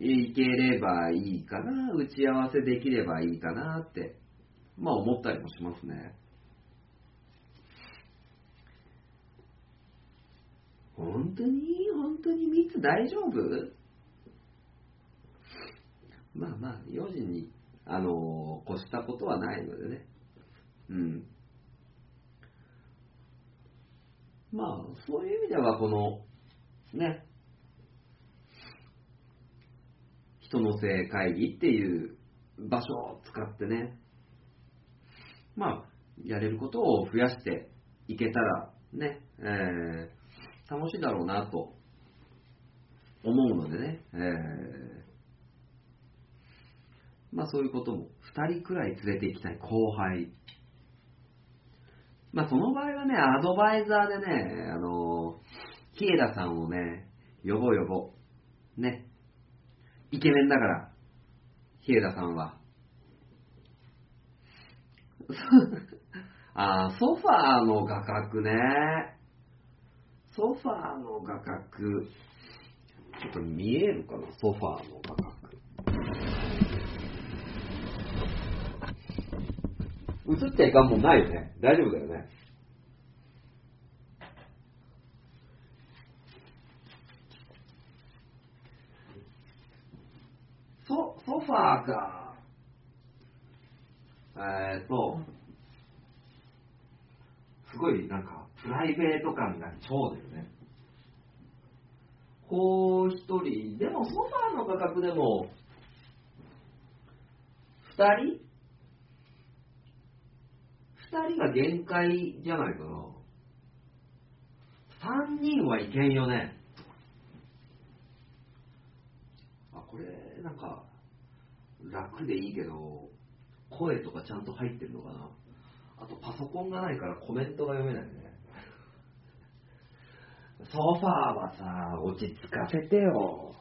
いければいいかな、打ち合わせできればいいかなって、まあ思ったりもしますね。本当に本当に密大丈夫？まあまあ、用心に、あのー、越したことはないのでね。うん。まあ、そういう意味では、この、ね、人の性会議っていう場所を使ってね、まあ、やれることを増やしていけたら、ね、えー、楽しいだろうなと思うのでね、えーまあそういうことも、2人くらい連れて行きたい後輩。まあその場合はね、アドバイザーでね、あの、日枝さんをね、呼ぼう呼ぼう。ね。イケメンだから、日枝さんは。<laughs> あソファーの画角ね。ソファーの画角。ちょっと見えるかなソファーの画角。映っちゃいかんもんないよね。大丈夫だよね。ソ、ソファーか。えーっと、すごいなんか、プライベート感が超だよね。こう一人、でもソファーの価格でも、二人？二人が限界じゃないかな。三人はいけんよね。あ、これ、なんか、楽でいいけど、声とかちゃんと入ってるのかな。あとパソコンがないからコメントが読めないね。ソファーはさ、落ち着かせてよ。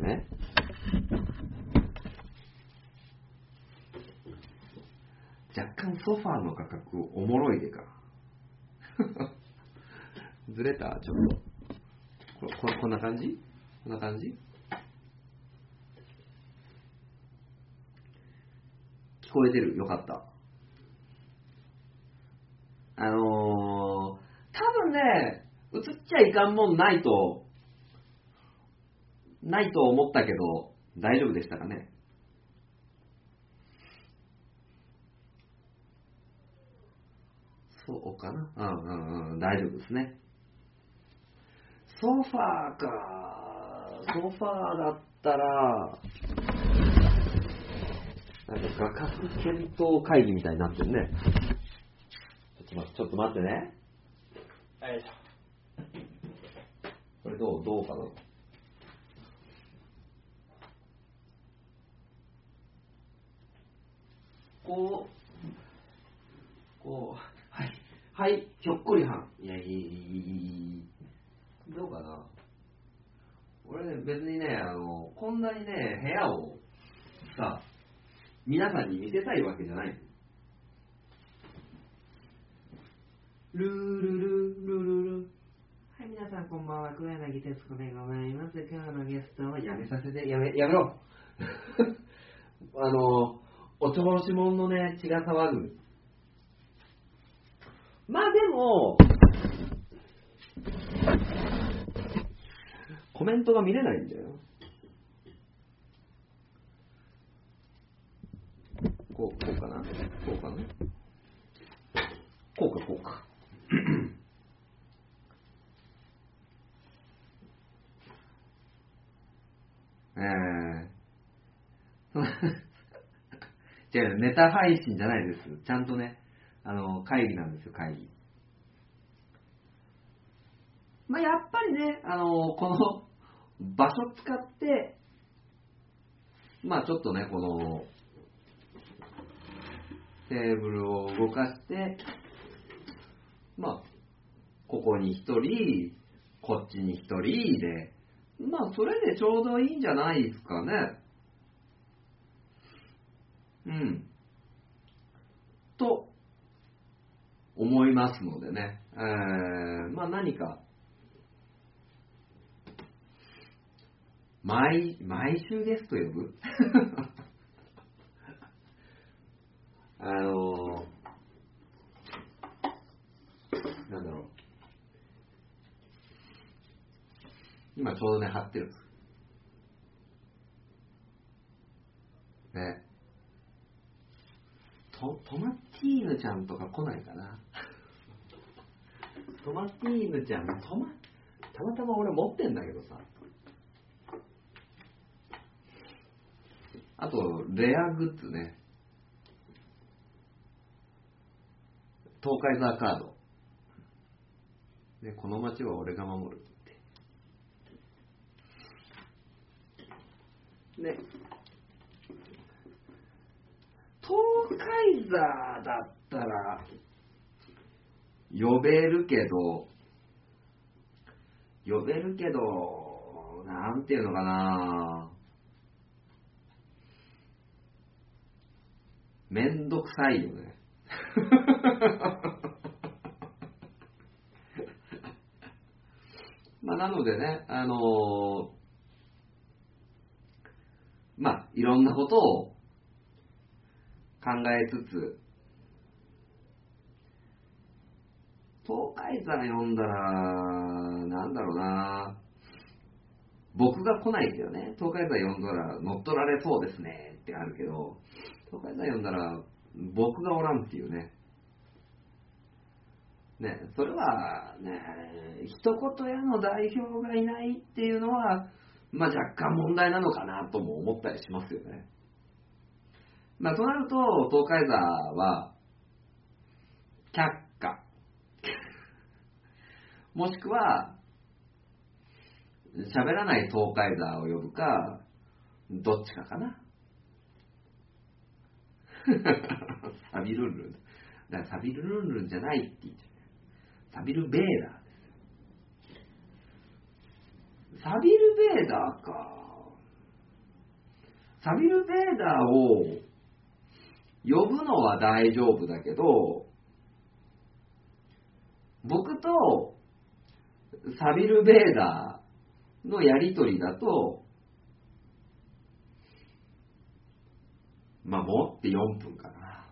ね。若干ソファーの価格おもろいでか。<laughs> ずれた？ちょっとここ。こんな感じ？こんな感じ？聞こえてる？よかった。あのー、多分ね、映っちゃいかんもんないと、ないと思ったけど、大丈夫でしたかね？そうかな？うんうんうん、大丈夫ですね。ソファーか。ソファーだったら、なんか画角検討会議みたいになってるね。ちょっと待って、ちょっと待ってね。よいしょ。これどう、どうかな？こう、こう、はい、はい、ひょっこりはん。いや、いい、いい、いい。どうかな？俺ね、別にね、あの、こんなにね、部屋をさ、皆さんに見せたいわけじゃない。ルールル、ルルル。はい、皆さんこんばんは、黒柳徹子でございます。今日のゲストをやめさせて、やめ、やめろ <laughs> あの、おちょぼろしもんのね、血が騒ぐ。まあでも、コメントが見れないんだよ。こう、こうかな？こうかな？こうか、こうか。<clears throat> えー、<laughs> 違う、ネタ配信じゃないです。ちゃんとね、あの、会議なんですよ、会議。まあ、やっぱりね、あの、この場所使って、まあ、ちょっとね、この、テーブルを動かして、まあ、ここに一人、こっちに一人で、まあ、それでちょうどいいんじゃないですかね。うん。と、思いますのでね。えー、まあ何か、毎、毎週ゲスト呼ぶ？<laughs> あのー、なんだろう。今ちょうどね、貼ってるんです。ね。トトマティーヌちゃんとか来ないかな。<laughs> トマティーヌちゃん、トマ、たまたま俺持ってんだけどさ。あと、レアグッズね。東海ザーカード。ね、この街は俺が守るって。ね。東海座だったら、呼べるけど、呼べるけど、なんていうのかなめんどくさいよね。<laughs> まあ、なのでね、あのーまあ、いろんなことを考えつつ、東海座読んだら、なんだろうな。僕が来ないけどね、東海座読んだら乗っ取られそうですね。ってあるけど、東海座読んだら僕がおらんっていうね。ね、それはね、一言屋の代表がいないっていうのは、まあ若干問題なのかなとも思ったりしますよね。まあとなると、東海座は、却下。<laughs> もしくは、喋らない東海座を呼ぶか、どっちかかな。<laughs> サビルンルン。だからサビルルンルンじゃないって言っちゃう。サビルベーダーです。サビルベーダーか。サビルベーダーを呼ぶのは大丈夫だけど、僕とサビルベーダーのやりとりだと、まあ、もって4分かな。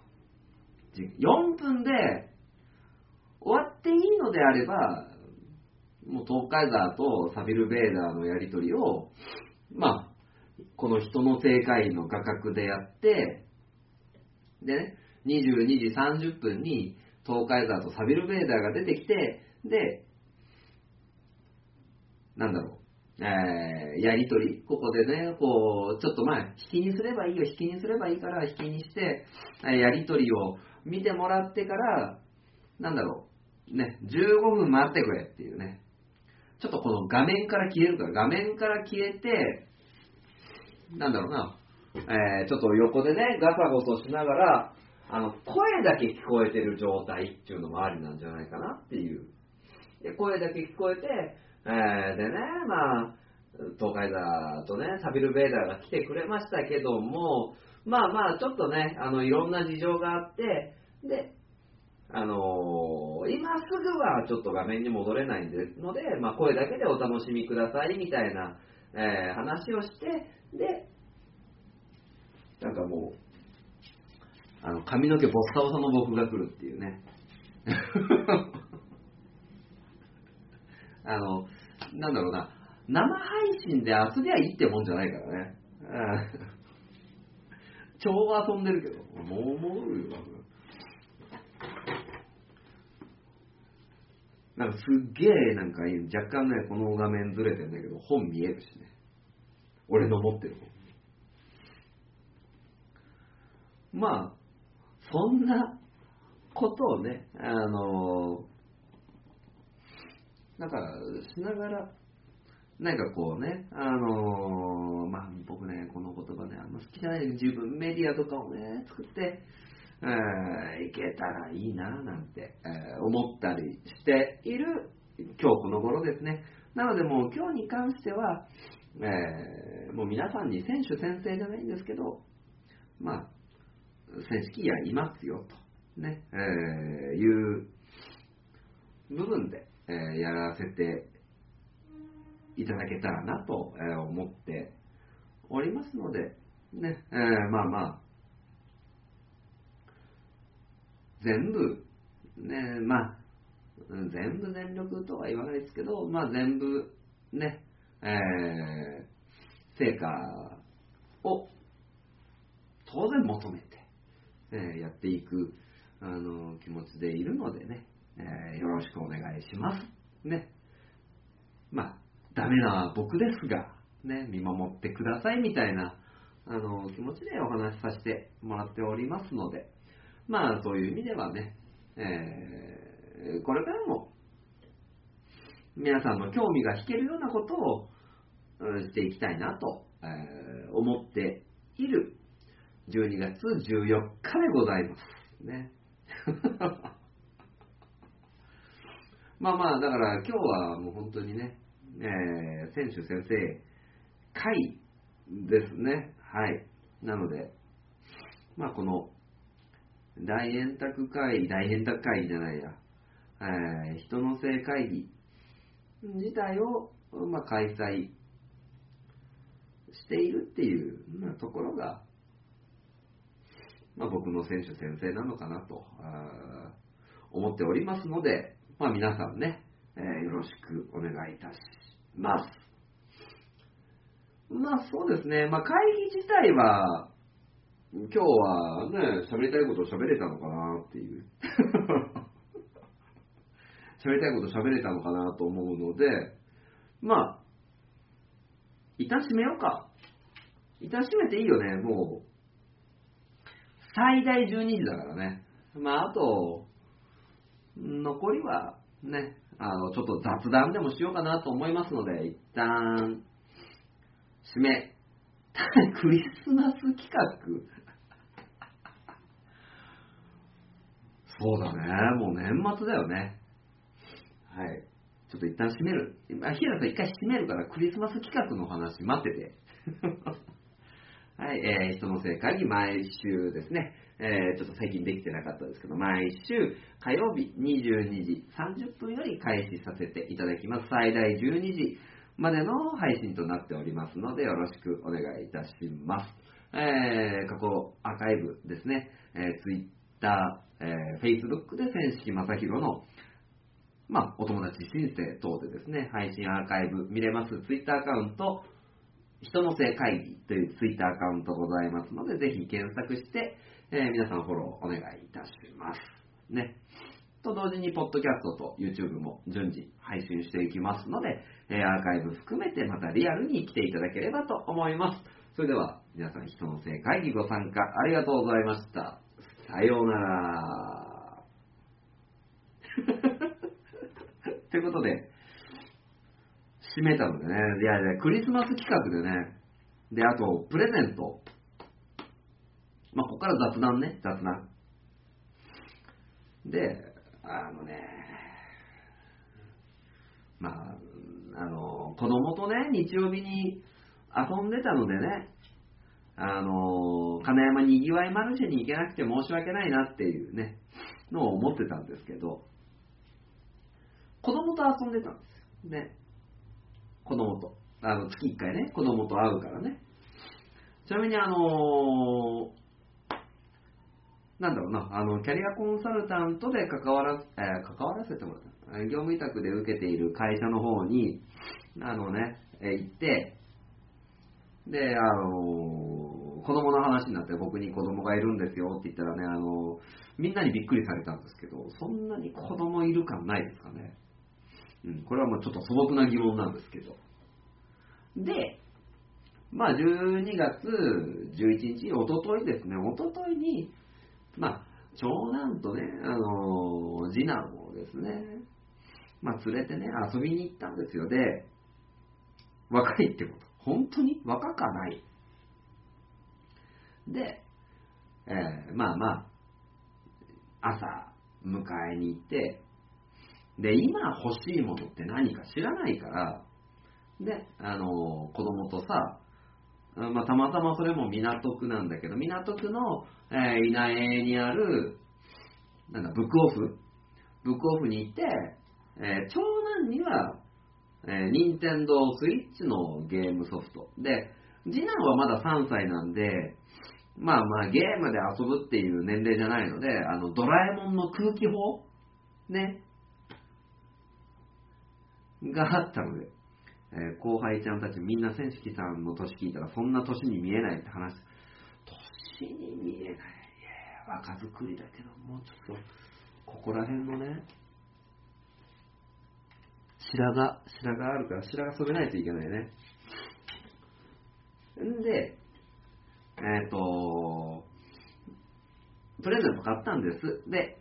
4分で終わっていいのであれば、もう東海座とサビル・ベーダーのやりとりを、まあ、この人の正解の画角でやって、でね、22時30分に東海座とサビル・ベーダーが出てきて、で、なんだろう、えー、やりとり、ここでね、こう、ちょっとまあ、引きにすればいいよ、引きにすればいいから、引きにして、やりとりを見てもらってから、なんだろう、ね、15分待ってくれっていうね。ちょっとこの画面から消えるから、画面から消えて、なんだろうな、えーちょっと横でね、ガサゴソしながら、あの、声だけ聞こえてる状態っていうのもありなんじゃないかなっていう。で、声だけ聞こえて、えーでね、まあ、東海座とね、サビル・ベーダーが来てくれましたけども、まあまあ、ちょっとね、あの、いろんな事情があって、で、あのー今すぐはちょっと画面に戻れないんでので、まあ、声だけでお楽しみくださいみたいな、えー話をして、で、なんかもう、あの髪の毛ボッサボサの僕が来るっていうね。<laughs> あの、なんだろうな、生配信で遊びゃいいってもんじゃないからね。うん <laughs> 超遊んでるけど、もう戻るよ、多分。なんかすっげえなんか若干ね、この画面ずれてんだけど、本見えるしね。俺の持ってる本。まあ、そんなことをね、あのだか、しながら、なんかこうね、あのまあ僕ね、この言葉ね、あんま好きじゃない自分メディアとかをね、作って、いけたらいいななんて、えー思ったりしている今日この頃ですね。なのでもう今日に関しては、えーもう皆さんに選手先生じゃないんですけど、まあ、選手キーヤいますよと、ね、えーいう部分で、えーやらせていただけたらなと、思っておりますので、ね、えーまあまあ、全部、ね、まあ、全部全力とは言わないですけど、まあ全部、ね、えー成果を当然求めて、えやっていくあの気持ちでいるのでね、えーよろしくお願いします。ね。まあ、ダメな僕ですが、ね、見守ってくださいみたいなあの気持ちでお話しさせてもらっておりますので、まあ、そういう意味ではね、えーこれからも皆さんの興味が引けるようなことをしていきたいなと、えー思っている12月14日でございます。ね。<laughs> まあまあ、だから今日はもう本当にね、えー、選手先生会ですね。はい。なので、まあこの大円卓会議、大円卓会議じゃないや、えー、人の性会議自体を、まあ、開催しているっていう、まあ、ところが、まあ、僕の選手先生なのかなと思っておりますので、まあ、皆さんね、えー、よろしくお願いいたします。まあそうですね、まあ会議自体は、今日はね、喋りたいこと喋れたのかなっていう。<laughs> 喋りたいこと喋れたのかなと思うので、まあ、いたしめようか。いたしめていいよね、もう。最大12時だからね。まあ、あと、残りはね、あの、ちょっと雑談でもしようかなと思いますので、一旦、締め。クリスマス企画。そうだね、もう年末だよね。はい。ちょっと一旦閉める。あ、平田さん一回閉めるからクリスマス企画の話待ってて。<laughs> はい、えー、人の正解に毎週ですね、えー、ちょっと最近できてなかったですけど、毎週火曜日22時30分より開始させていただきます。最大12時までの配信となっておりますので、よろしくお願いいたします。えー、過去アーカイブですね、えー、Twitter、えー、Facebook で千式正宏のまあ、お友達申請等でですね、配信アーカイブ見れます Twitter アカウント、人の性会議という Twitter アカウントございますので、ぜひ検索して、えー、皆さんフォローお願いいたします。ね。と同時に、ポッドキャストと YouTube も順次配信していきますので、えー、アーカイブ含めてまたリアルに来ていただければと思います。それでは、皆さん、人の性会議ご参加ありがとうございました。さようなら。<laughs> ということで、締めたのでね、いやいや、クリスマス企画でね、で、あと、プレゼント。まあ、ここから雑談ね、雑談。で、あのね、まあ、あの、子供とね、日曜日に遊んでたのでね、あの、金山にぎわいマルシェに行けなくて申し訳ないなっていうね、のを思ってたんですけど、子供と遊んでたんですよ。ね。子供と。あの、月1回ね、子供と会うからね。ちなみにあのー、なんだろうな、あの、キャリアコンサルタントで関わら、えー、関わらせてもらった。業務委託で受けている会社の方に、あのね、えー、行って、で、あのー、子供の話になって僕に子供がいるんですよって言ったらね、あの、みんなにびっくりされたんですけど、そんなに子供いる感ないですかね。うん、これはもうちょっと素朴な疑問なんですけど。で、まあ、12月11日、おとといですね、おとといに、まあ、長男とね、あの次男をですね、まあ、連れてね、遊びに行ったんですよ。で、若いってこと。本当に若かない。で、えー、まあまあ、朝、迎えに行って、で、今欲しいものって何か知らないから、で、あの、子供とさ、まあ、たまたまそれも港区なんだけど、港区の、えー、稲江にある、なんだ、ブックオフブックオフに行って、えー、長男には、えー、任天堂スイッチのゲームソフト。で、次男はまだ3歳なんで、まあまあゲームで遊ぶっていう年齢じゃないので、あの、ドラえもんの空気砲？ね、があったので、えー、後輩ちゃんたちみんな千式さんの年聞いたらそんな年に見えないって話。年に見えない。いや若作りだけどもうちょっとここら辺のね白髪白髪あるから白髪染めないといけないね。んでえっ、ー、とプレゼント買ったんですで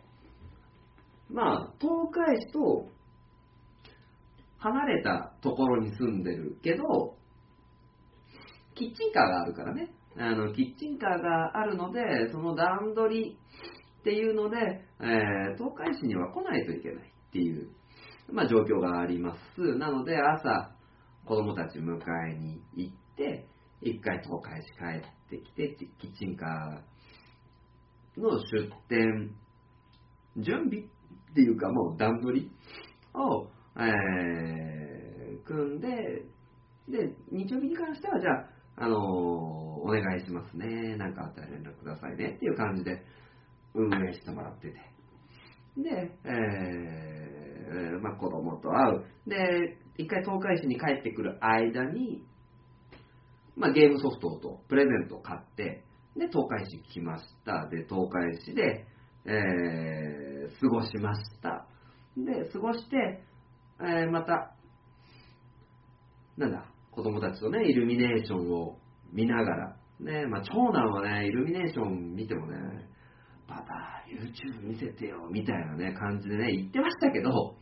まあ東海市と離れたところに住んでるけど、キッチンカーがあるからね、あの、キッチンカーがあるので、その段取りっていうので、えー、東海市には来ないといけないっていう、まあ、状況があります。なので、朝、子供たち迎えに行って、一回東海市帰ってきて、キッチンカーの出店、準備っていうかもう段取りを、えー、組んで、で、日曜日に関しては、じゃあ、あのー、お願いしますね。なんかあったら連絡くださいねっていう感じで運営してもらってて。で、えー、まあ、子供と会う。で、一回東海市に帰ってくる間に、まあ、ゲームソフトとプレゼントを買って、で、東海市来ました。で、東海市で、えー、過ごしました。で、過ごして、えー、また、なんだ、子供たちとね、イルミネーションを見ながら、ね、まあ、長男はね、イルミネーション見てもね、パパ、YouTube 見せてよ、みたいなね、感じでね、言ってましたけど、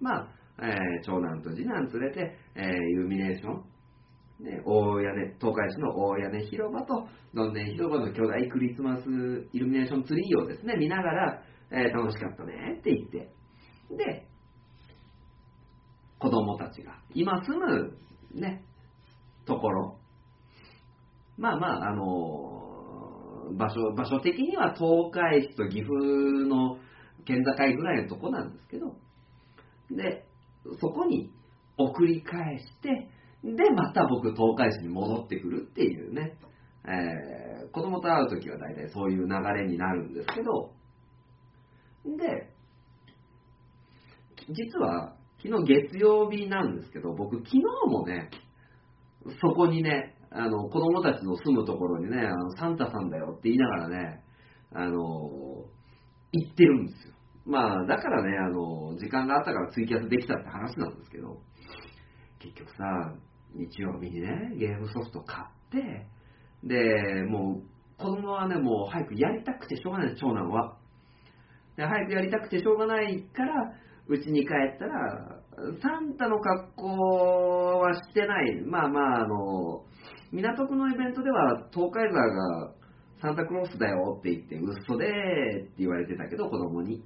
まあ、えー、長男と次男連れて、えー、イルミネーション、ね、大屋根、東海市の大屋根広場と、どんね広場の巨大クリスマスイルミネーションツリーをですね、見ながら、えー、楽しかったねって言って、で、子供たちが今住むね、ところ。まあまあ、あの場所、場所的には東海市と岐阜の県境ぐらいのとこなんですけど、で、そこに送り返して、で、また僕、東海市に戻ってくるっていうね、えー、子供と会うときは大体そういう流れになるんですけど、で、実は昨日月曜日なんですけど、僕昨日もね、そこにね、あの、子供たちの住むところにね、あのサンタさんだよって言いながらね、あの、行ってるんですよ。まあ、だからね、あの、時間があったからツイキャスできたって話なんですけど、結局さ、日曜日にね、ゲームソフト買って、で、もう、子供はね、もう早くやりたくてしょうがない長男は。で早くやりたくてしょうがないから、うちに帰ったら、サンタの格好はしてない。まあまあ、あの、港区のイベントでは、東海沢がサンタクロースだよって言って、嘘でって言われてたけど、子供に。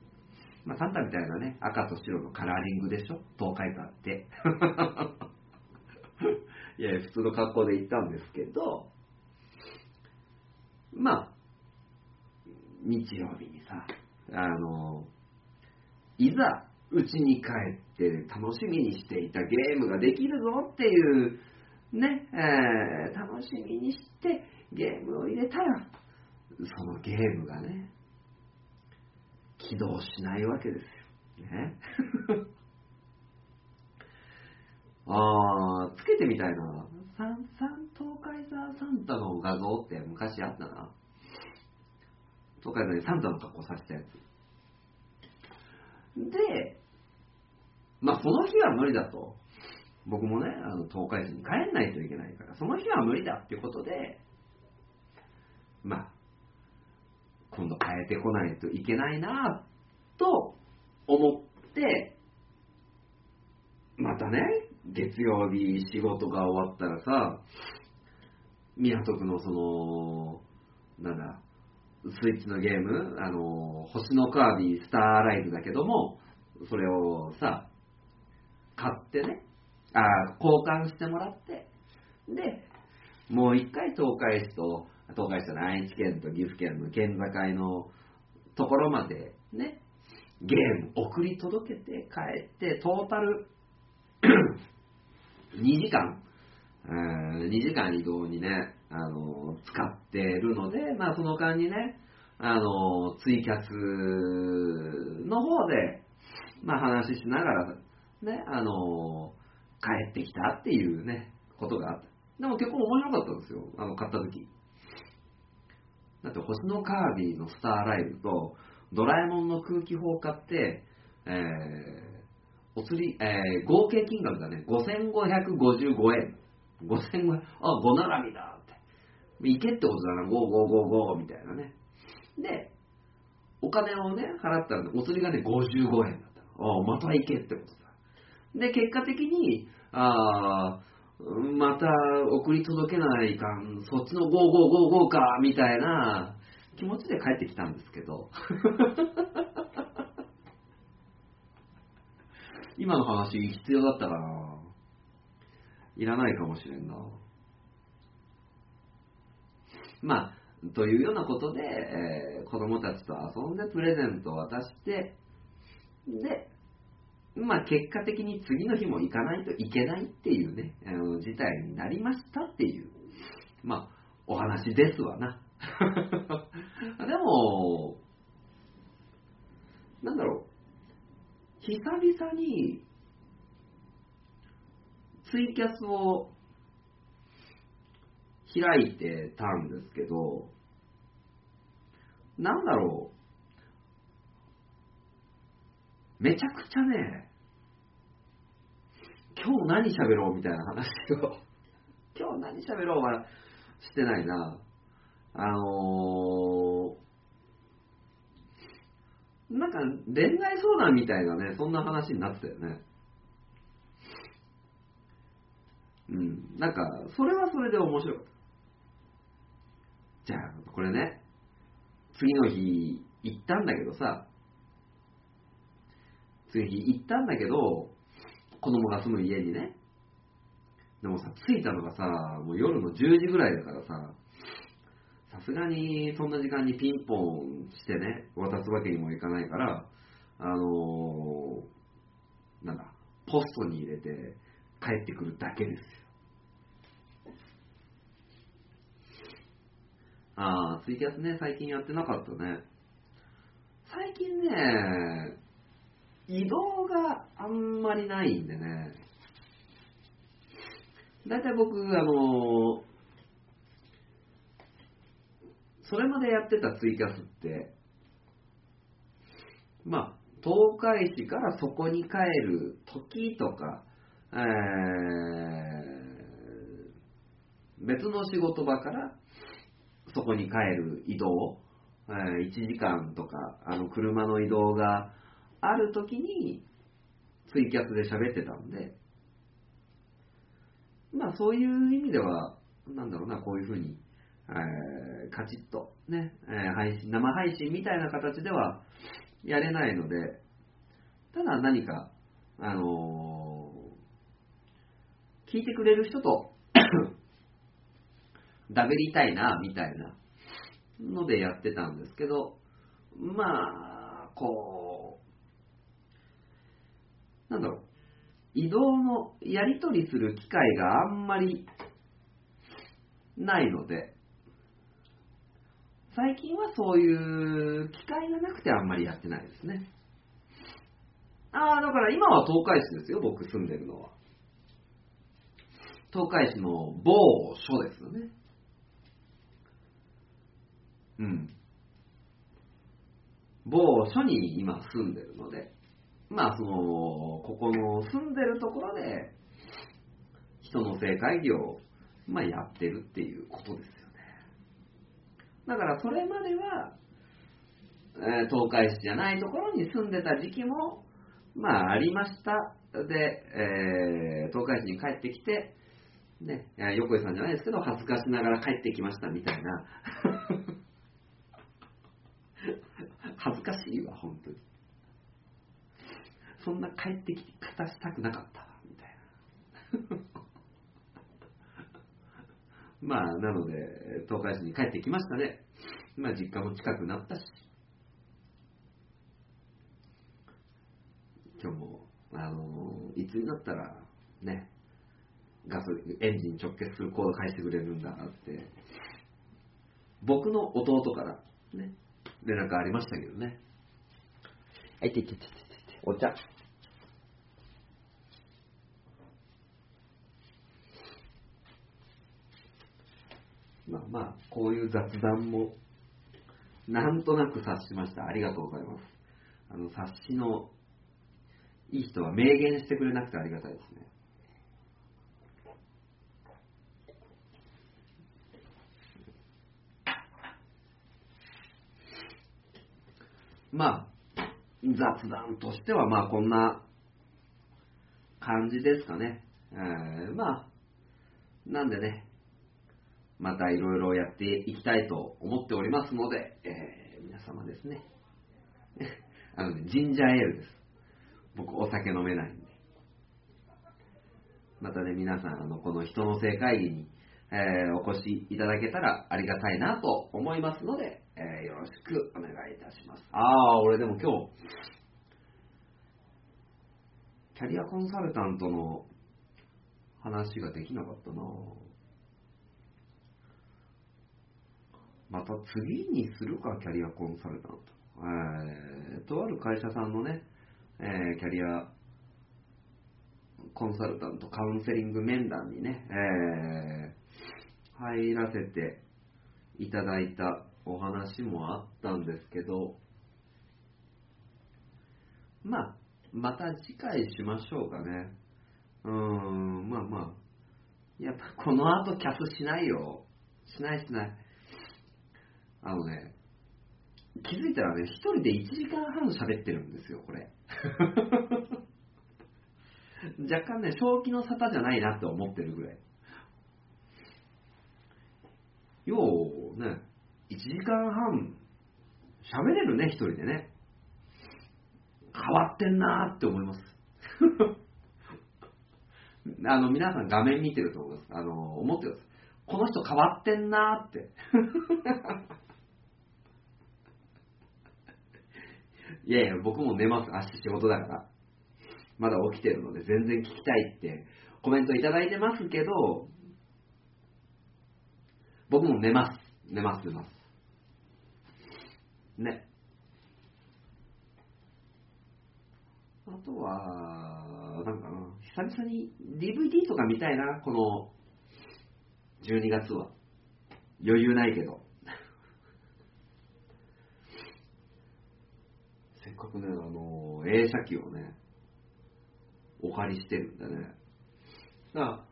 まあ、サンタみたいなね、赤と白のカラーリングでしょ？東海沢って。<laughs> いや、普通の格好で行ったんですけど、まあ、日曜日にさ、あの、いざうちに帰って楽しみにしていたゲームができるぞっていう、ね、えー、楽しみにしてゲームを入れたら、そのゲームがね、起動しないわけですよ。ね。あー、つけてみたいな。サン、サン、東海ザサンタの画像って昔あったな。東海ザにサンタの格好させたやつ。で、まあ、その日は無理だと。僕もね、あの東海市に帰んないといけないから、その日は無理だってことで、まあ、今度変えてこないといけないなと思って、またね、月曜日仕事が終わったらさ、港区のその、なんだ、スイッチのゲーム、あの、星のカービィスターライズだけども、それをさ、買ってね、あ交換してもらって、で、もう一回東海市と、東海市じゃない愛知県と岐阜県の県境のところまでね、ゲーム送り届けて帰って、トータル2時間、2時間移動にね、あの使ってるので、まあその間にね、あのツイキャスの方で、まあ話しながらね、あの帰ってきたっていうね、ことがあった。でも結構面白かったんですよ、あの、買った時。だって、星のカービィのスターライブと、ドラえもんの空気砲買って、えー、お釣り、えー、合計金額がね、5555円。5500、あ、5並びだって。いけってことだな、5555みたいなね。で、お金をね、払ったら、お釣りがね、55円だったの。あ、またいけってことだで、結果的に、あまた送り届けないかん、そっちの5555か、みたいな気持ちで帰ってきたんですけど。今の話必要だったかないらないかもしれんな。まあ、というようなことで、えー、子供たちと遊んでプレゼントを渡して、で、まあ結果的に次の日も行かないといけないっていうね、あの事態になりましたっていう、まあお話ですわな。<laughs> でも、なんだろう、久々にツイキャスを開いてたんですけど、なんだろう、めちゃくちゃね、今日何喋ろうみたいな話を、今日何喋ろうはしてないな。あのー、なんか恋愛相談みたいなね、そんな話になってたよね。うん。なんか、それはそれで面白かった。じゃあ、これね、次の日行ったんだけどさ、次の日行ったんだけど、子供が住む家にね。でもさ、着いたのがさ、もう夜の10時ぐらいだからさ、さすがにそんな時間にピンポンしてね、渡すわけにもいかないから、あのー、なんだ、ポストに入れて帰ってくるだけですよ。ああ、ツイキャスね、最近やってなかったね。最近ね、移動があんまりないんでね。だいたい僕、あの、それまでやってたツイキャスって、まあ、東海市からそこに帰る時とか、えー、別の仕事場からそこに帰る移動、えー、1時間とか、あの、車の移動がある時に、ツイキャスで喋ってたんで、まあそういう意味では、なんだろうな、こういうふうに、えー、カチッとね、えー、配信、生配信みたいな形ではやれないので、ただ何か、あのー、聞いてくれる人と <coughs> ダベりたいな、みたいなのでやってたんですけど、まあ、こう、なんだろう、移動のやり取りする機会があんまりないので、最近はそういう機会がなくてあんまりやってないですね。ああ、だから今は東海市ですよ、僕住んでるのは。東海市の某所ですよね。うん。某所に今住んでるので、まあその、ここの住んでるところで、人の正解業を、まあ、やってるっていうことですよ。だからそれまでは、えー、東海市じゃないところに住んでた時期も、まあありました。で、えー、東海市に帰ってきて、ね、横井さんじゃないですけど、恥ずかしながら帰ってきましたみたいな <laughs> 恥ずかしいわ、本当に。そんな帰ってき方したくなかった、みたいな。まあ、なので、東海市に帰ってきましたね。まあ、実家も近くなったし。今日も、あの、いつになったら、ね、ガソリン、エンジン直結するコード返してくれるんだって、僕の弟から、ね、連絡ありましたけどね。はい、ててててて、お茶。まあまあ、こういう雑談も、なんとなく察しました。ありがとうございます。あの、察しのいい人は明言してくれなくてありがたいですね。まあ、雑談としては、まあ、こんな感じですかね。えー、まあ、なんでね、またいろいろやっていきたいと思っておりますので、えー、皆様ですね。<laughs> あの、ジンジャーエールです。僕、お酒飲めないんで。またね、皆さん、あの、この人の性会議に、えー、お越しいただけたらありがたいなと思いますので、えー、よろしくお願いいたします。ああ、俺でも今日、キャリアコンサルタントの話ができなかったなぁまた次にするか、キャリアコンサルタント。えー、とある会社さんのね、えー、キャリアコンサルタント、カウンセリング面談にね、えー、入らせていただいたお話もあったんですけど、まあ、また次回しましょうかね。うーん、まあまあ。やっぱこの後キャスしないよ。しないしない。あのね、気づいたらね、一人で1時間半喋ってるんですよ、これ。<laughs> 若干ね、正気の沙汰じゃないなって思ってるぐらい。ようね、1時間半喋れるね、一人でね。変わってんなーって思います。<laughs> あの、皆さん画面見てると思います。あの、思ってます。この人変わってんなーって。<laughs> いやいや、僕も寝ます。明日仕事だから。まだ起きてるので全然聞きたいってコメントいただいてますけど、僕も寝ます。寝ます、寝ます。ね。あとは、なんかな、久々に DVD とか見たいな、この12月は。余裕ないけど。せっかくね、あの、映写機をね、お借りしてるんだね。だか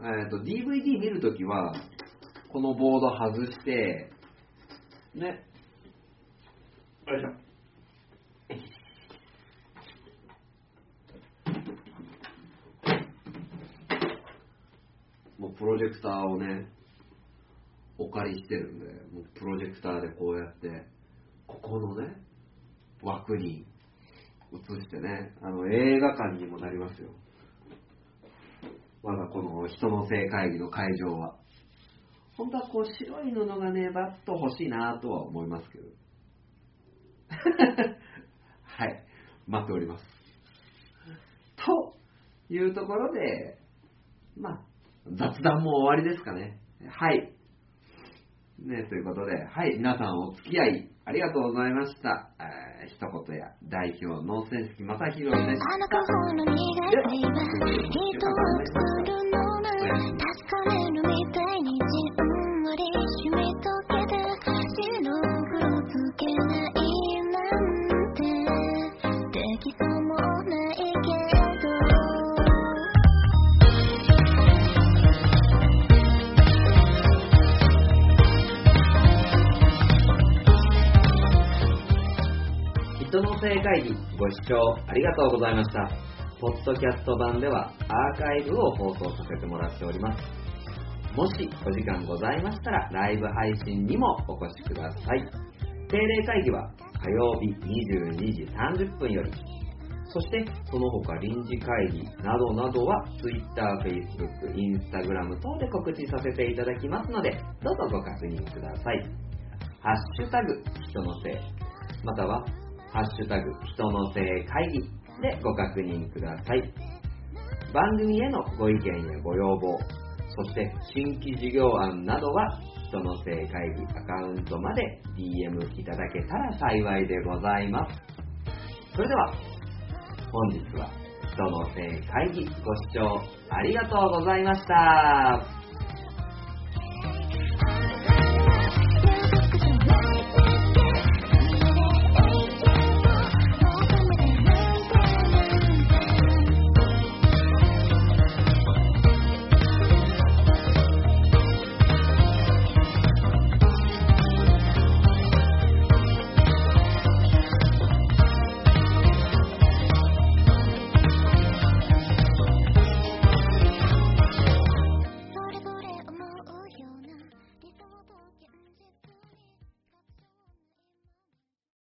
ら、えっ、ー、と、DVD 見るときは、このボード外して、ね、よいしょ。もうプロジェクターをね、お借りしてるんで、もうプロジェクターでこうやって、ここのね、枠に映してね、あの映画館にもなりますよ。我がこの人の性会議の会場は。本当はこう白い布がね、バッと欲しいなとは思いますけど。<laughs> はい、待っております。というところで、まあ、雑談も終わりですかね。はい。ね、ということで、はい、皆さんお付き合いありがとうございました。えー、一言や代表、正宏です。あの子手は人を作るのな確かめるみたい生会議ご視聴ありがとうございました。ポッドキャスト版ではアーカイブを放送させてもらっております。もしお時間ございましたらライブ配信にもお越しください。定例会議は火曜日22時30分より、そしてその他臨時会議などなどは Twitter、Facebook、Instagram 等で告知させていただきますので、どうぞご確認ください。ハッシュタグ人のせい、またはハッシュタグ人の性会議でご確認ください。番組へのご意見やご要望、そして新規事業案などは人の性会議アカウントまで DM いただけたら幸いでございます。それでは、本日は人の性会議ご視聴ありがとうございました。